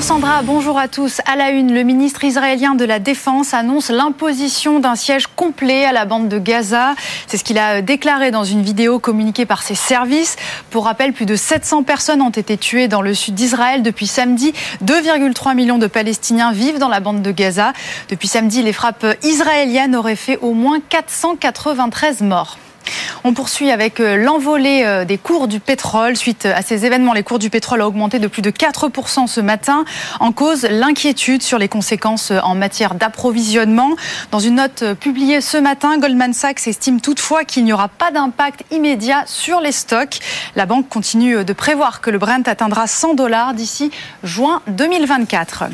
Bonjour Sandra, bonjour à tous. À la une, le ministre israélien de la Défense annonce l'imposition d'un siège complet à la bande de Gaza. C'est ce qu'il a déclaré dans une vidéo communiquée par ses services. Pour rappel, plus de 700 personnes ont été tuées dans le sud d'Israël depuis samedi. 2,3 millions de Palestiniens vivent dans la bande de Gaza. Depuis samedi, les frappes israéliennes auraient fait au moins 493 morts. On poursuit avec l'envolée des cours du pétrole. Suite à ces événements, les cours du pétrole ont augmenté de plus de 4% ce matin. En cause, l'inquiétude sur les conséquences en matière d'approvisionnement. Dans une note publiée ce matin, Goldman Sachs estime toutefois qu'il n'y aura pas d'impact immédiat sur les stocks. La banque continue de prévoir que le Brent atteindra 100 dollars d'ici juin 2024.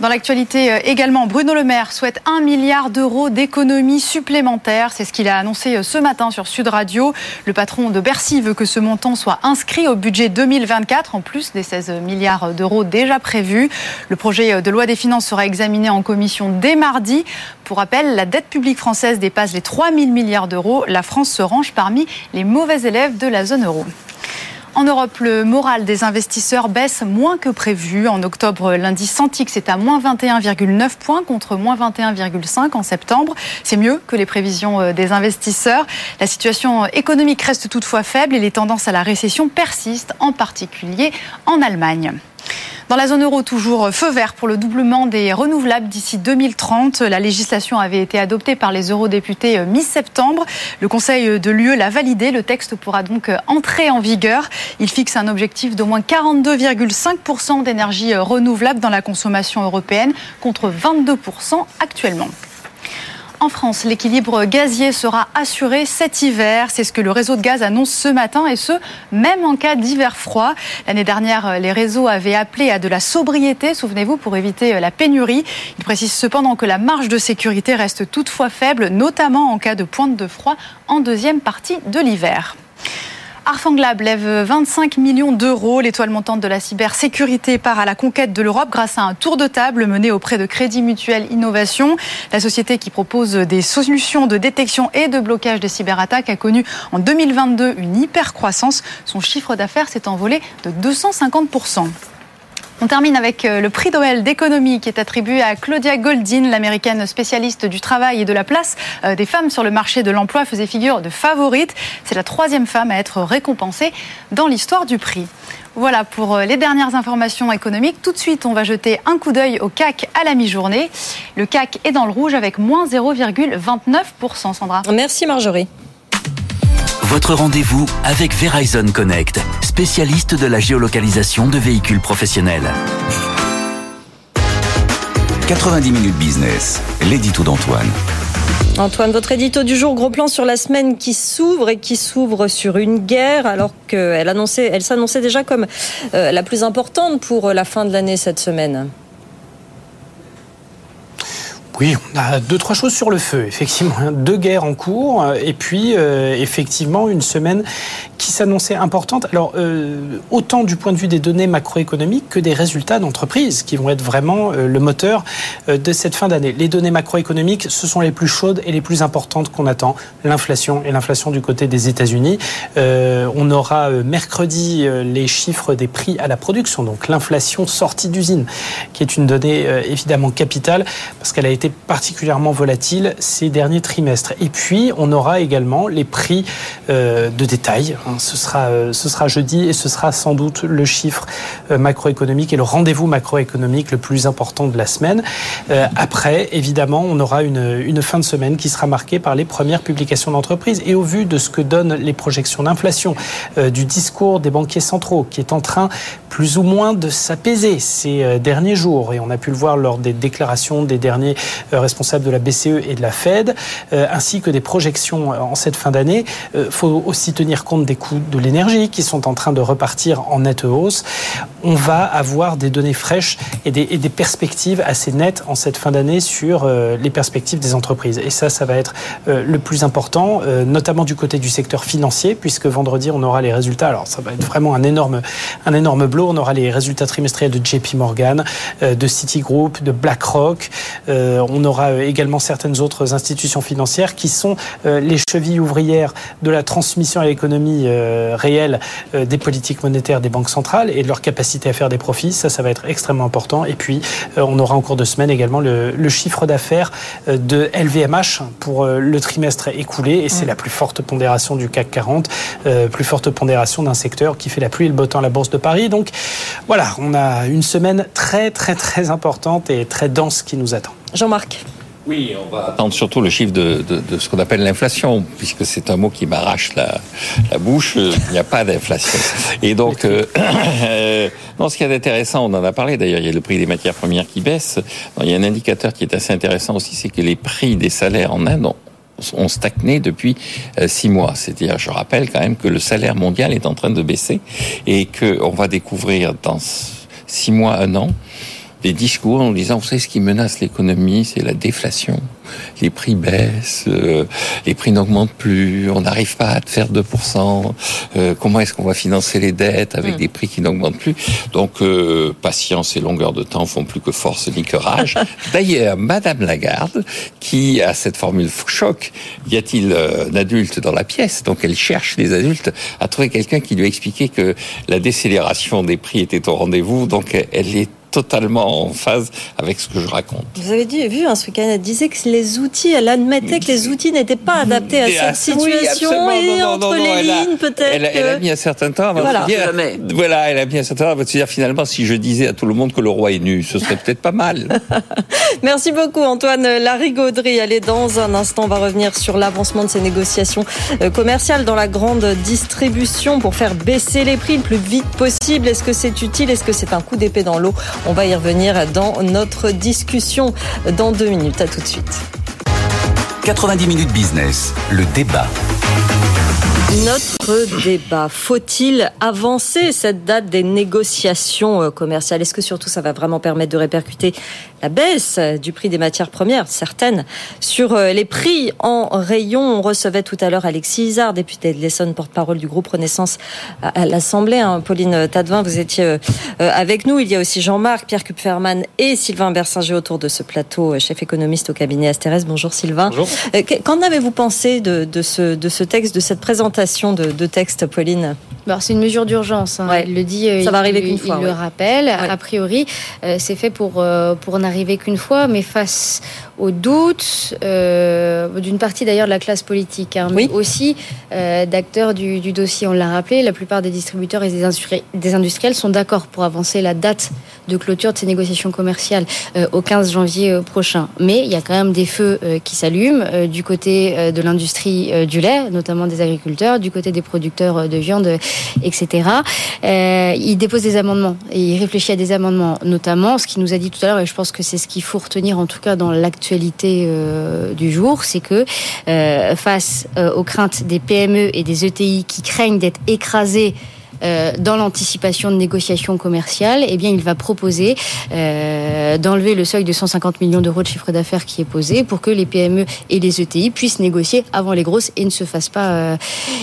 Dans l'actualité euh, également, Bruno Le Maire souhaite un milliard d'euros d'économies supplémentaires. C'est ce qu'il a annoncé euh, ce matin sur Sud Radio. Le patron de Bercy veut que ce montant soit inscrit au budget 2024, en plus des 16 milliards d'euros déjà prévus. Le projet de loi des finances sera examiné en commission dès mardi. Pour rappel, la dette publique française dépasse les 3 000 milliards d'euros. La France se range parmi les mauvais élèves de la zone euro. En Europe, le moral des investisseurs baisse moins que prévu. En octobre, l'indice Santix est à moins 21,9 points contre moins 21,5 en septembre. C'est mieux que les prévisions euh, des investisseurs. La situation économique reste toutefois faible et les tendances à la récession persistent, en particulier en Allemagne. Dans la zone euro, toujours feu vert pour le doublement des renouvelables d'ici 2030. La législation avait été adoptée par les eurodéputés euh, mi-septembre. Le Conseil de l'UE l'a validé. Le texte pourra donc euh, entrer en vigueur. Il fixe un objectif d'au moins 42,5% d'énergie euh, renouvelable dans la consommation européenne contre 22% actuellement. En France, l'équilibre gazier sera assuré cet hiver. C'est ce que le réseau de gaz annonce ce matin et ce, même en cas d'hiver froid. L'année dernière, les réseaux avaient appelé à de la sobriété, souvenez-vous, pour éviter la pénurie. Il précise cependant que la marge de sécurité reste toutefois faible, notamment en cas de pointe de froid en deuxième partie de l'hiver. Arfanglab lève 25 millions d'euros. L'étoile montante de la cybersécurité part à la conquête de l'Europe grâce à un tour de table mené auprès de Crédit Mutuel Innovation. La société qui propose des solutions de détection et de blocage des cyberattaques a connu en 2022 une hyper croissance. Son chiffre d'affaires s'est envolé de 250 on termine avec euh, le prix Nobel d'économie qui est attribué à Claudia Goldin, l'américaine spécialiste du travail et de la place euh, des femmes sur le marché de l'emploi, faisait figure de favorite. C'est la troisième femme à être récompensée dans l'histoire du prix. Voilà pour euh, les dernières informations économiques. Tout de suite, on va jeter un coup d'œil au CAC à la mi-journée. Le CAC est dans le rouge avec moins 0,29%, Sandra. Merci Marjorie. Votre rendez-vous avec Verizon Connect, spécialiste de la géolocalisation de véhicules professionnels. 90 minutes business, l'édito d'Antoine. Antoine, votre édito du jour, gros plan sur la semaine qui s'ouvre et qui s'ouvre sur une guerre, alors qu'elle annonçait, elle s'annonçait déjà comme euh, la plus importante pour la fin de l'année cette semaine. Oui, on a deux, trois choses sur le feu, effectivement. Deux guerres en cours, et puis euh, effectivement une semaine qui s'annonçait importante. Alors, euh, autant du point de vue des données macroéconomiques que des résultats d'entreprise, qui vont être vraiment euh, le moteur de cette fin d'année. Les données macroéconomiques, ce sont les plus chaudes et les plus importantes qu'on attend. L'inflation et l'inflation du côté des États-Unis. on aura mercredi les chiffres des prix à la production, donc l'inflation sortie d'usine, qui est une donnée évidemment capitale, parce qu'elle a été particulièrement volatile ces derniers trimestres. Et puis, on aura également les prix euh, de détail. Hein, ce sera, euh, ce sera jeudi et ce sera sans doute le chiffre euh, macroéconomique et le rendez-vous macroéconomique le plus important de la semaine. après, évidemment, on aura une, une fin de semaine qui sera marquée par les premières publications d'entreprises. Et au vu de ce que donnent les projections d'inflation, du discours des banquiers centraux qui est en train plus ou moins de s'apaiser ces derniers jours, et on a pu le voir lors des déclarations des derniers euh, responsable de la BCE et de la Fed, euh, ainsi que des projections euh, en cette fin d'année. Il faut aussi tenir compte des coûts de l'énergie qui sont en train de repartir en nette hausse. On va avoir des données fraîches et des, et des perspectives assez nettes en cette fin d'année sur les perspectives des entreprises. Et ça, ça va être le plus important, notamment du côté du secteur financier, puisque vendredi, on aura les résultats. Alors, ça va être vraiment un énorme, un énorme blow. On aura les résultats trimestriels de JP Morgan, de Citigroup, de BlackRock. On aura euh, également certaines autres institutions financières qui sont euh, les chevilles ouvrières de la transmission à l'économie euh, réelle des politiques monétaires des banques centrales et de leur capacité à faire des profits. Ça, ça va être extrêmement important. Et puis, on aura en cours de semaine également le, chiffre d'affaires de LVMH pour le trimestre écoulé. Et c'est mm. la plus forte pondération du CAC 40, plus forte pondération d'un secteur qui fait la pluie et le beau temps à la Bourse de Paris. Donc voilà, on a une semaine très, très, très importante et très dense qui nous attend. Jean-Marc. Oui, on va attendre surtout le chiffre de, ce qu'on appelle l'inflation, puisque c'est un mot qui m'arrache la, bouche. Il n'y a pas d'inflation. Et donc, euh, euh, non, ce qui est intéressant, on en a parlé d'ailleurs, il y a le prix des matières premières qui baisse. il y a un indicateur qui est assez intéressant aussi, c'est que les prix des salaires en Inde ont stagné depuis euh, six mois. C'est-à-dire, je rappelle quand même que le salaire mondial est en train de baisser et qu'on va découvrir dans six mois, un an, des discours en disant, vous savez, ce qui menace l'économie, c'est la déflation. Les prix baissent, euh, les prix n'augmentent plus, on n'arrive pas à faire 2%. Euh, comment est-ce qu'on va financer les dettes avec hmm. des prix qui n'augmentent plus? Donc, euh, patience et longueur de temps font plus que force ni que rage. D'ailleurs, Madame Lagarde, qui a cette formule choc, y a-t-il un adulte dans la pièce? Donc, elle cherche les adultes, à trouver quelqu'un qui lui a expliqué que la décélération des prix était au rendez-vous. Donc, elle est totalement en phase avec ce que je raconte. Vous avez dit, vu, hein, ce week-end, elle disait que les outils, elle admettait que les outils n'étaient pas adaptés à cette situation et entre les lignes, peut-être. Elle, a mis un certain temps avant voilà. de dire, voilà, elle a mis un certain temps avant de se dire finalement, si je disais à tout le monde que le roi est nu, ce serait peut-être pas mal. Merci beaucoup, Antoine Larigauderie. Allez, dans un instant, on va revenir sur l'avancement de ces négociations euh, commerciales dans la grande distribution pour faire baisser les prix le plus vite possible. Est-ce que c'est utile? Est-ce que c'est un coup d'épée dans l'eau? On va y revenir dans notre discussion dans deux minutes. À tout de suite. 90 minutes business, le débat. Notre débat, faut-il avancer cette date des négociations euh, commerciales? Est-ce que surtout ça va vraiment permettre de répercuter la baisse du prix des matières premières, certaines, sur euh, les prix en rayon On recevait tout à l'heure Alexis Isard, député de l'Essonne, porte-parole du groupe Renaissance à l'Assemblée. Hein. Pauline Tadevin, vous étiez euh, avec nous. Il y a aussi Jean-Marc, Pierre Kupferman et Sylvain Bersinger autour de ce plateau, chef économiste au cabinet Astérès. Bonjour Sylvain. Bonjour. Qu'en avez-vous pensé de, de, ce, de ce texte, de cette présentation de, de texte, Pauline c'est une mesure d'urgence. Hein. Il le dit. Ça va arriver qu'une fois. Il le rappelle. A priori, euh, c'est fait pour euh, pour n'arriver qu'une fois, mais face au doute euh, d'une partie d'ailleurs de la classe politique, hein, mais aussi d'acteurs du, du, dossier. On l'a rappelé, la plupart des distributeurs et des, des industriels sont d'accord pour avancer la date de clôture de ces négociations commerciales au 15 janvier prochain. Mais il y a quand même des feux qui s'allument du côté de l'industrie du lait, notamment des agriculteurs, du côté des producteurs de viande etc. Euh, il dépose des amendements et il réfléchit à des amendements, notamment ce qu'il nous a dit tout à l'heure, et je pense que c'est ce qu'il faut retenir en tout cas dans euh, du jour, c'est que euh, face aux craintes des PME et des ETI qui craignent d'être écrasés euh, dans l'anticipation de négociations commerciales, eh bien, il va proposer euh, d'enlever le seuil de 150 millions d'euros de chiffre d'affaires qui est posé pour que les PME et les ETI puissent négocier avant les grosses et ne se fassent pas euh,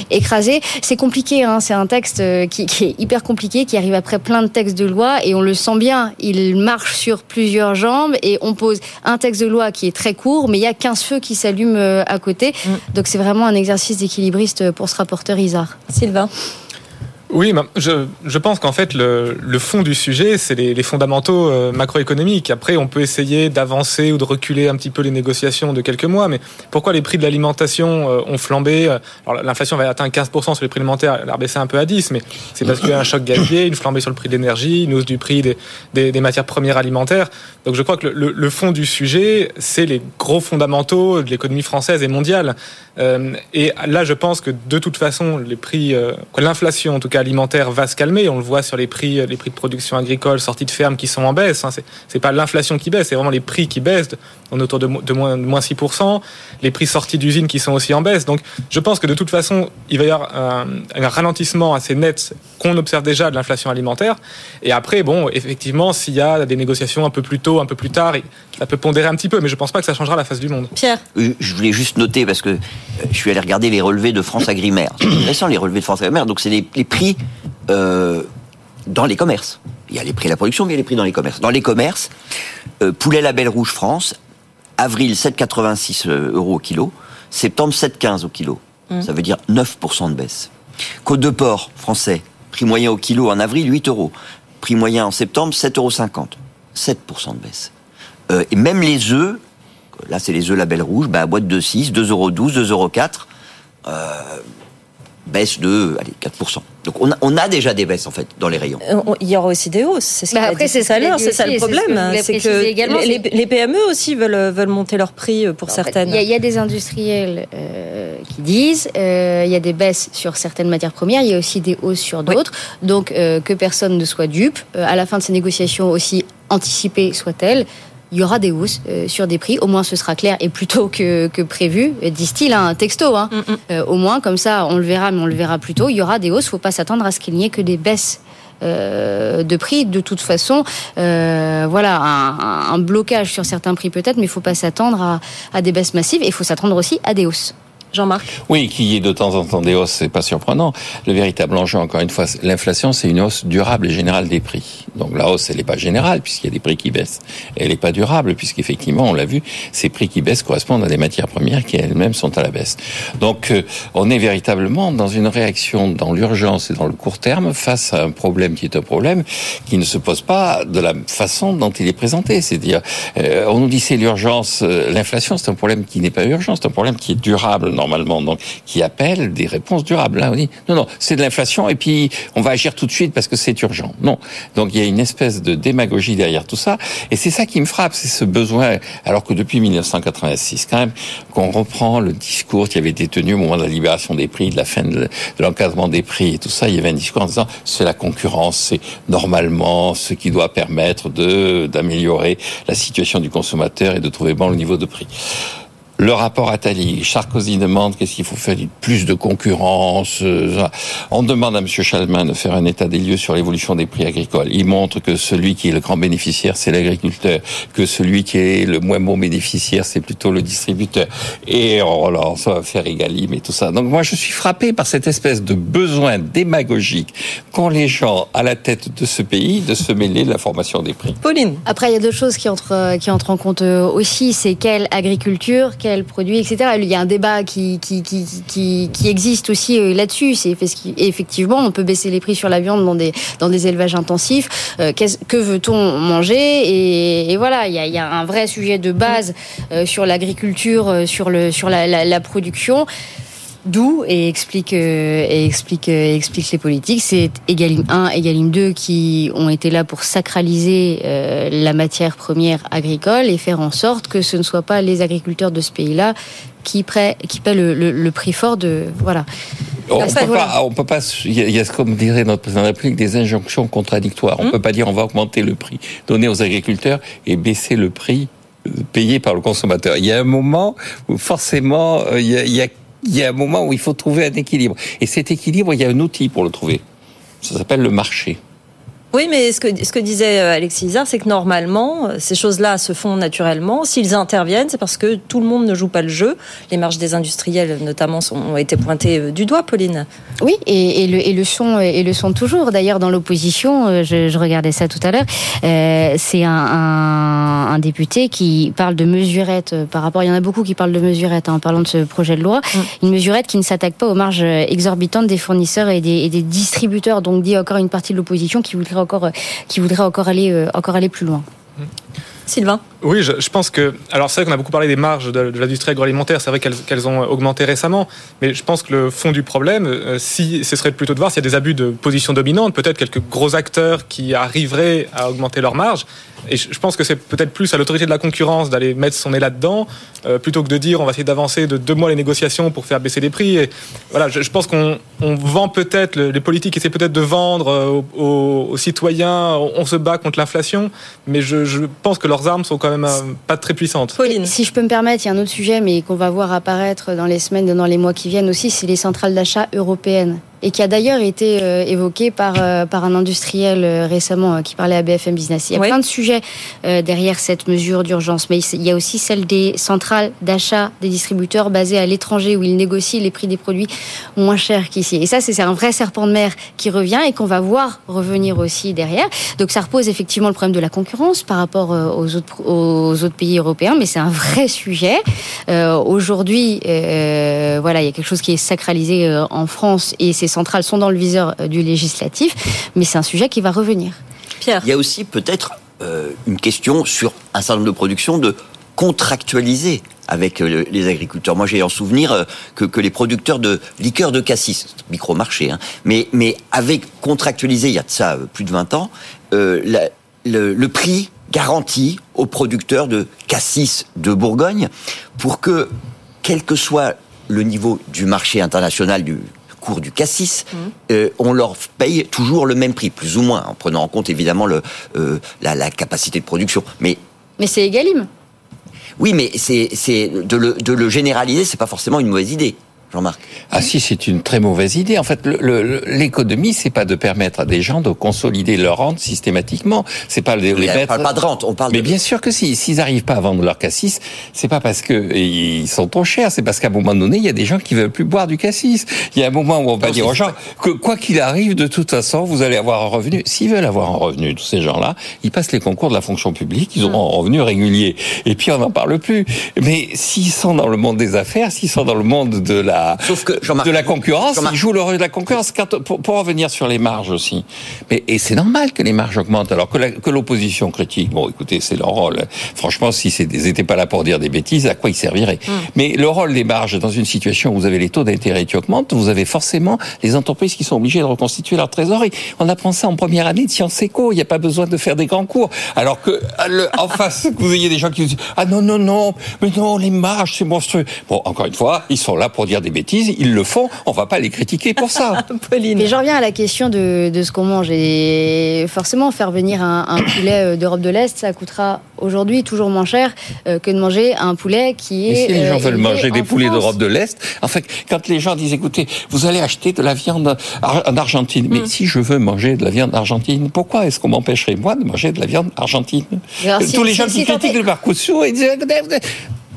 écraser. C'est compliqué, hein, c'est un texte qui, qui, est hyper compliqué, qui arrive après plein de textes de loi et on le sent bien, il marche sur plusieurs jambes et on pose un texte de loi qui est très court, mais il y a 15 feux qui s'allument à côté. Mm. Donc c'est vraiment un exercice d'équilibriste pour ce rapporteur Isard. Sylvain oui, je, je pense qu'en fait, le, le, fond du sujet, c'est les, les, fondamentaux euh, macroéconomiques. Après, on peut essayer d'avancer ou de reculer un petit peu les négociations de quelques mois, mais pourquoi les prix de l'alimentation euh, ont flambé Alors, l'inflation va atteindre 15% sur les prix alimentaires, elle a baissé un peu à 10, mais c'est parce qu'il y a un choc gazier, une flambée sur le prix de l'énergie, une hausse du prix des, des, des, matières premières alimentaires. Donc, je crois que le, le fond du sujet, c'est les gros fondamentaux de l'économie française et mondiale. Euh, et là, je pense que de toute façon, les prix, euh, l'inflation en tout cas alimentaire va se calmer. On le voit sur les prix, les prix de production agricole, sorties de ferme qui sont en baisse. Hein. C'est pas l'inflation qui baisse, c'est vraiment les prix qui baissent. On est autour de, de, moins, de moins 6%. Les prix sortis d'usine qui sont aussi en baisse. Donc, je pense que de toute façon, il va y avoir un, un ralentissement assez net qu'on observe déjà de l'inflation alimentaire. Et après, bon, effectivement, s'il y a des négociations un peu plus tôt, un peu plus tard, ça peut pondérer un petit peu, mais je pense pas que ça changera la face du monde. Pierre, je voulais juste noter parce que je suis allé regarder les relevés de France Agrimaire. C'est intéressant les relevés de France Agrimaire. Donc c'est les, prix euh, dans les commerces. Il y a les prix à la production, mais il y a les prix dans les commerces. Dans les commerces, euh, poulet label rouge France, avril 7,86 euh, euros au kilo, septembre 7,15 au kilo. Mmh. Ça veut dire 9% de baisse. Côte de porc français, prix moyen au kilo en avril 8 euros. Prix moyen en septembre 7,50 euros. 7% de baisse. et même les œufs, là c'est les œufs label rouge, bah, boîte de 6, 2,12 euros, 2,04 euros, euh, baisse de allez, 4%. Donc on a, on a, déjà des baisses en fait dans les rayons. Il y aura aussi des hausses. C'est ce bah après c'est ça C'est ça le problème. C'est que également, les, PME aussi veulent veulent monter leur prix pour certaines. Il y, a des industriels qui disent il y a des baisses sur certaines matières premières. Il y a aussi des hausses sur d'autres. Donc que personne ne soit dupe. à la fin de ces négociations aussi anticipées soient-elles il y aura des hausses euh, sur des prix. Au moins, ce sera clair et plus tôt que, que prévu. Disent-ils un texto. Hein. Mm, mm. Euh, au moins, comme ça, on le verra, mais on le verra plus tôt. Il y aura des hausses. Il ne faut pas s'attendre à ce qu'il n'y ait que des baisses. Euh, de prix. De toute façon, voilà, un, un, blocage sur certains prix peut-être, mais il ne faut pas s'attendre à, à des baisses massives. Et il faut s'attendre aussi à des hausses. Jean-Marc Oui, qu'il y ait de temps en temps des hausses, c'est pas surprenant. Le véritable enjeu, encore une fois, l'inflation, c'est une hausse durable et générale des prix. Donc la hausse, elle n'est pas générale, puisqu'il y a des prix qui baissent. Elle n'est pas durable, puisqu'effectivement, on l'a vu, ces prix qui baissent correspondent à des matières premières qui elles-mêmes sont à la baisse. Donc euh, on est véritablement dans une réaction dans l'urgence et dans le court terme face à un problème qui est un problème qui ne se pose pas de la façon dont il est présenté. C'est-à-dire, euh, on nous dit c'est l'urgence, euh, l'inflation, c'est un problème qui n'est pas urgent, c'est un problème qui est durable normalement, donc qui appelle des réponses durables. Là, on dit non, non, c'est de l'inflation et puis on va agir tout de suite parce que c'est urgent. Non, donc il y a une espèce de démagogie derrière tout ça, et c'est ça qui me frappe, c'est ce besoin, alors que depuis 1986, quand même, qu'on reprend le discours qui avait été tenu au moment de la libération des prix, de la fin de l'encadrement des prix et tout ça, il y avait un discours en disant c'est la concurrence, c'est normalement ce qui doit permettre de d'améliorer la situation du consommateur et de trouver bon le niveau de prix le rapport Attali. Sarkozy demande qu'est-ce qu'il faut faire plus de concurrence. Euh, on demande à M. Chalmin de faire un état des lieux sur l'évolution des prix agricoles. Il montre que celui qui est le grand bénéficiaire, c'est l'agriculteur, que celui qui est le moins bon bénéficiaire, c'est plutôt le distributeur. Et oh là, ça va faire égalim et tout ça. Donc moi, je suis frappé par cette espèce de besoin démagogique qu'ont les gens à la tête de ce pays de se mêler de la formation des prix. Pauline. Après, il y a deux choses qui entrent, qui entrent en compte euh, aussi. C'est quelle agriculture, quelle produit, etc. Il y a un débat qui, existe aussi euh, là-dessus. C'est effectivement, on peut baisser les prix sur la viande dans des, dans des élevages intensifs. Euh, que veut-on manger? Et, voilà, il y, a, un vrai sujet de base euh, sur l'agriculture, sur, le, sur la production d'où et explique euh, et explique euh, explique les politiques. C'est Egalim 1, Egalim 2 qui ont été là pour sacraliser euh, la matière première agricole et faire en sorte que ce ne soit pas les agriculteurs de ce pays-là qui, paient, qui paient le, le, prix fort de voilà. On ne peut, pas, on peut pas. Il y, a, comme dirait notre président de la République, des injonctions contradictoires. On ne hum. peut pas dire on va augmenter le prix donné aux agriculteurs et baisser le prix payé par le consommateur. Il y a un moment où forcément il y a, il y a il y a un moment où il faut trouver un équilibre. Et cet équilibre, il y a un outil pour le trouver. Ça s'appelle le marché. Oui, mais ce que, ce que disait euh, Alexis Isard, c'est que normalement, euh, ces choses-là se font naturellement. S'ils interviennent, c'est parce que tout le monde ne joue pas le jeu. Les marges des industriels, notamment, sont, ont été pointées euh, du doigt, Pauline. Oui, et, et, le, et le sont et le sont toujours. D'ailleurs, dans l'opposition, je, je, regardais ça tout à l'heure. Euh, c'est un, un, un, député qui parle de mesurette par rapport. Il y en a beaucoup qui parlent de mesurette hein, en parlant de ce projet de loi. Mm. Une mesurette qui ne s'attaque pas aux marges exorbitantes des fournisseurs et des, et des distributeurs. Donc, dit encore une partie de l'opposition qui voudrait encore, euh, qui voudrait encore aller, euh, encore aller plus loin. Sylvain Oui, je, pense que. Alors, c'est vrai qu'on a beaucoup parlé des marges de, l'industrie agroalimentaire, c'est vrai qu'elles ont augmenté récemment, mais je pense que le fond du problème, euh, si, ce serait plutôt de voir s'il y a des abus de position dominante, peut-être quelques gros acteurs qui arriveraient à augmenter leurs marges, et je pense que c'est peut-être plus à l'autorité de la concurrence d'aller mettre son nez là-dedans, euh, plutôt que de dire on va essayer d'avancer de deux mois les négociations pour faire baisser les prix. Et voilà, je, pense qu'on vend peut-être, les politiques essaient peut-être de vendre euh, aux, citoyens, on, se bat contre l'inflation, mais je, pense que leurs armes sont quand même euh, pas très puissantes. Pauline. Si je peux me permettre, il y a un autre sujet, mais qu'on va voir apparaître dans les semaines, dans les mois qui viennent aussi, c'est les centrales d'achat européennes et qui a d'ailleurs été euh, évoqué par, euh, par un industriel euh, récemment qui parlait à BFM Business. Il y a plein de sujets derrière cette mesure d'urgence, mais il y a aussi celle des centrales d'achat des distributeurs basées à l'étranger où ils négocient les prix des produits moins chers qu'ici. Et ça, c'est un vrai serpent de mer qui revient et qu'on va voir revenir aussi derrière. Donc ça repose effectivement le problème de la concurrence par rapport aux autres, aux autres pays européens, mais c'est un vrai sujet. Aujourd'hui, voilà, il y a quelque chose qui est sacralisé en France et c'est centrales sont dans le viseur euh, du législatif, mais c'est un sujet qui va revenir. Pierre. Il y a aussi peut-être euh, une question sur un certain nombre de productions de contractualiser avec euh, les agriculteurs. Moi, j'ai en souvenir que, que, les producteurs de liqueurs de cassis, micro-marché, hein, mais, mais avec contractualisé, il y a de ça plus de 20 ans, euh, la, le, le, prix garanti aux producteurs de cassis de Bourgogne pour que, quel que soit le niveau du marché international du cours du cassis, mmh. euh, on leur paye toujours le même prix, plus ou moins, en prenant en compte évidemment le, euh, la, la, capacité de production. Mais, mais c'est égalime. Oui, mais c'est de le, de le généraliser, c'est pas forcément une mauvaise idée. Jean-Marc Ah si, c'est une très mauvaise idée. En fait, l'économie, c'est pas de permettre à des gens de consolider leur rente systématiquement. C'est pas les, les mettre... parle pas de rente, on parle. Mais de... bien sûr que si. S'ils arrivent pas à vendre leur cassis, c'est pas parce que ils sont trop chers, c'est parce qu'à un moment donné, il y a des gens qui veulent plus boire du cassis. Il y a un moment où on va non, dire aux gens que quoi qu'il arrive, de toute façon, vous allez avoir un revenu. S'ils veulent avoir un revenu, tous ces gens-là, ils passent les concours de la fonction publique, ils auront un revenu régulier. Et puis on n'en parle plus. Mais s'ils sont dans le monde des affaires, s'ils sont dans le monde de la Sauf que de la concurrence, ils jouent le rôle de la concurrence pour, pour revenir sur les marges aussi. Mais et c'est normal que les marges augmentent alors que l'opposition critique. Bon, écoutez, c'est leur rôle. Franchement, si ils n'étaient pas là pour dire des bêtises, à quoi ils serviraient? Mm. Mais le rôle des marges dans une situation où vous avez les taux d'intérêt qui augmentent, vous avez forcément les entreprises qui sont obligées de reconstituer leur trésorerie. On apprend ça en première année de Sciences Éco. Il n'y a pas besoin de faire des grands cours. Alors que le, en face, vous ayez des gens qui vous disent ah non non non, mais non les marges c'est monstrueux. Bon, encore une fois, ils sont là pour dire des bêtises ils le font, on va pas les critiquer pour ça. Pauline. Mais j'en reviens à la question de, de ce qu'on mange. Et forcément, faire venir un, un poulet d'Europe de l'Est, ça coûtera aujourd'hui toujours moins cher euh, que de manger un poulet qui est. Et si les gens euh, veulent manger des poulets d'Europe de l'Est, en fait, quand les gens disent, écoutez, vous allez acheter de la viande en Argentine, mais Mm. si je veux manger de la viande argentine, pourquoi est-ce qu'on m'empêcherait moi de manger de la viande argentine? Alors, si- Tous les si- gens si qui critiquent le Mercosur, ils disent,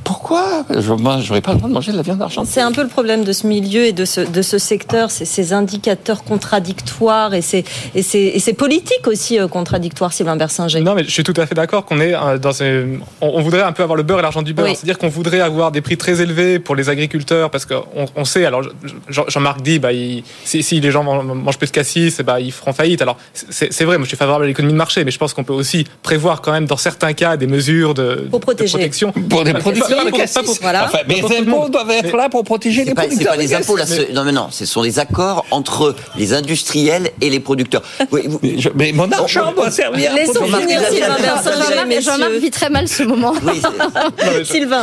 pourquoi Je n'aurais pas le droit de manger de la viande argentine. C'est un peu le problème de ce milieu et de ce, de ce secteur, c'est ces indicateurs contradictoires et c'est et c'est et c'est politique aussi euh, contradictoire, Sylvain Bersinger. Non, mais je suis tout à fait d'accord qu'on est euh, dans une... on, on voudrait un peu avoir le beurre et l'argent du beurre. Oui. C'est-à-dire qu'on voudrait avoir des prix très élevés pour les agriculteurs parce qu'on on sait. Alors Jean- Jean-Marc dit, bah, il- si, si les gens man- mangent plus de cassis, bah, ils feront faillite. Alors c'est c'est vrai, moi je suis favorable à l'économie de marché, mais je pense qu'on peut aussi prévoir quand même dans certains cas des mesures de, Pour protéger. de protection. Pour des producteurs pas- de pas- cassis. pas pour- Voilà. Enfin, mais les impôts doivent être là pour protéger les pas, c'est producteurs pas cassis. impôts là, non mais non, ce sont des accords entre les industriels et les producteurs. Oui, vous- Mais, je- mais mon argent doit servir. Laissons finir Jean-Marc, Sylvain Jean-Marc, vit très mal ce moment. oui, Sylvain,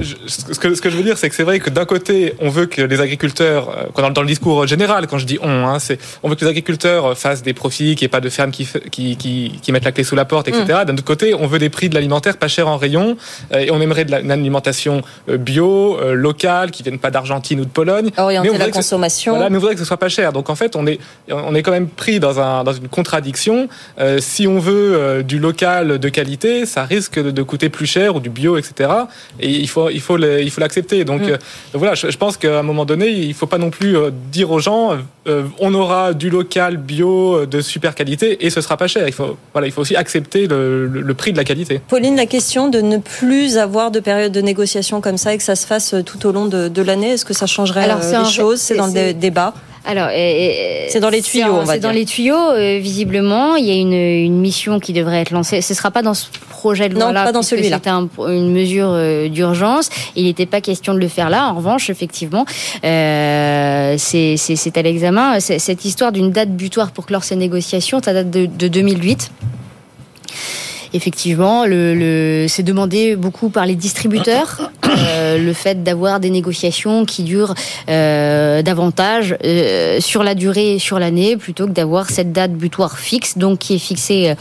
Je- ce, que, ce que je veux dire, c'est que c'est vrai que d'un côté, on veut que les agriculteurs, euh, quand dans, dans le discours général, quand je dis on, hein, c'est, on veut que les agriculteurs euh, fassent des profits, qu'il n'y ait pas de fermes qui, f- qui, qui, qui mettent la clé sous la porte, etc. D'un autre côté, on veut des prix de l'alimentaire pas cher en rayon, euh, et on aimerait de la, une alimentation euh, bio, euh, locale, qui vienne pas d'Argentine ou de Pologne. Mais orienter la que ce- consommation. Voilà, mais on voudrait que ce soit pas cher. Donc en fait, on est, on est quand même pris dans, un, dans une contradiction. Euh, si on veut du local de qualité, ça risque de, de coûter plus cher ou du bio, etc. Et il faut, il faut, le- il faut l'accepter. Donc Mm. euh, voilà, je, je pense qu'à un moment donné, il faut pas non plus dire aux gens, euh, on aura du local bio euh, de super qualité et ce sera pas cher. Il faut, voilà, il faut aussi accepter le, le- le prix de la qualité. Pauline, la question de ne plus avoir de période de négociation comme ça et que ça se fasse euh, tout au long de, de l'année, est-ce que ça changerait Alors, euh, c'est un- les choses? C'est dans le débat. Alors, C'est dans les tuyaux, on va C'est dans les tuyaux, euh, visiblement. Il y a une, une mission qui devrait être lancée. Ce sera pas dans ce projet de Non, loi-là. pas dans celui-là. C'était un- une mesure euh, d'urgence. Il n'était pas question de le faire là. En revanche, effectivement, euh, c'est à l'examen. Cette histoire d'une date butoir pour clore ces négociations, ça date de, de 2008. Effectivement, le, le, c'est demandé beaucoup par les distributeurs, euh, le fait d'avoir des négociations qui durent euh, davantage euh, sur la durée, sur l'année, plutôt que d'avoir cette date butoir fixe, donc qui est fixée,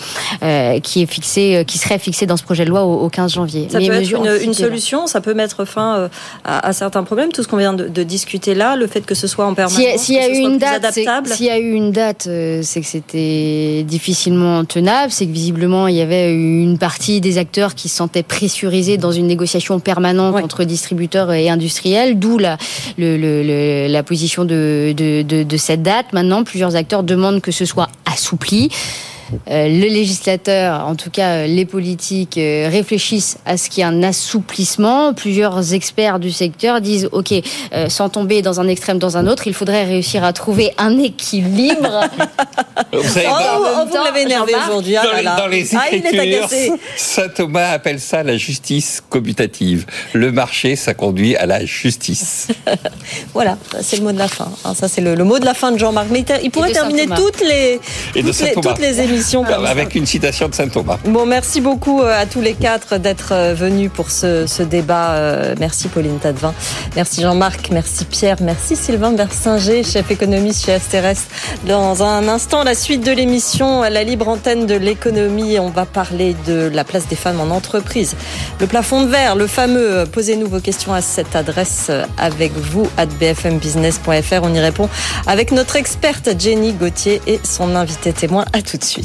qui est fixée, qui serait fixée dans ce projet de loi au, au 15 janvier. Ça Mais peut être une, solution, ça peut mettre fin à, à certains problèmes. Tout ce qu'on vient de, de discuter là, le fait que ce soit en permanence, S'il y a- s'il y a eu une date, c'est- adaptable. s'il y a eu une date, c'est que c'était difficilement tenable. C'est que visiblement il y avait une partie des acteurs qui se sentaient pressurisés dans une négociation permanente Ouais. entre distributeurs et industriels, d'où la, le- le- le- la position de, de, de, de cette date. Maintenant, plusieurs acteurs demandent que ce soit assoupli. Le législateur, en tout cas les politiques, réfléchissent à ce qu'il y ait un assouplissement. Plusieurs experts du secteur disent, OK, sans tomber dans un extrême, dans un autre, il faudrait réussir à trouver un équilibre. vous, savez, oh, oh, vous l'avez énervé aujourd'hui. Ah, dans, les ah, écritures, Saint Thomas appelle ça la justice commutative. Le marché, ça conduit à la justice. voilà, c'est le mot de la fin. Hein, ça, c'est le, mot de la fin de Jean-Marc. Mais il pourrait terminer toutes les, toutes les, émissions. Avec une citation de Saint Thomas. Bon, merci beaucoup euh, à tous les quatre d'être euh, venus pour ce, débat. Euh, merci Pauline Tadevin. Merci Jean-Marc. Merci Pierre. Merci Sylvain Bersinger, chef économiste chez Asterès. Dans un instant, la suite de l'émission, la libre antenne de l'économie. On va parler de la place des femmes en entreprise. Le plafond de verre, le fameux. Posez-nous vos questions à cette adresse avec vous, at bfmbusiness.fr. On y répond avec notre experte Jenny Gauthier et son invité témoin. À tout de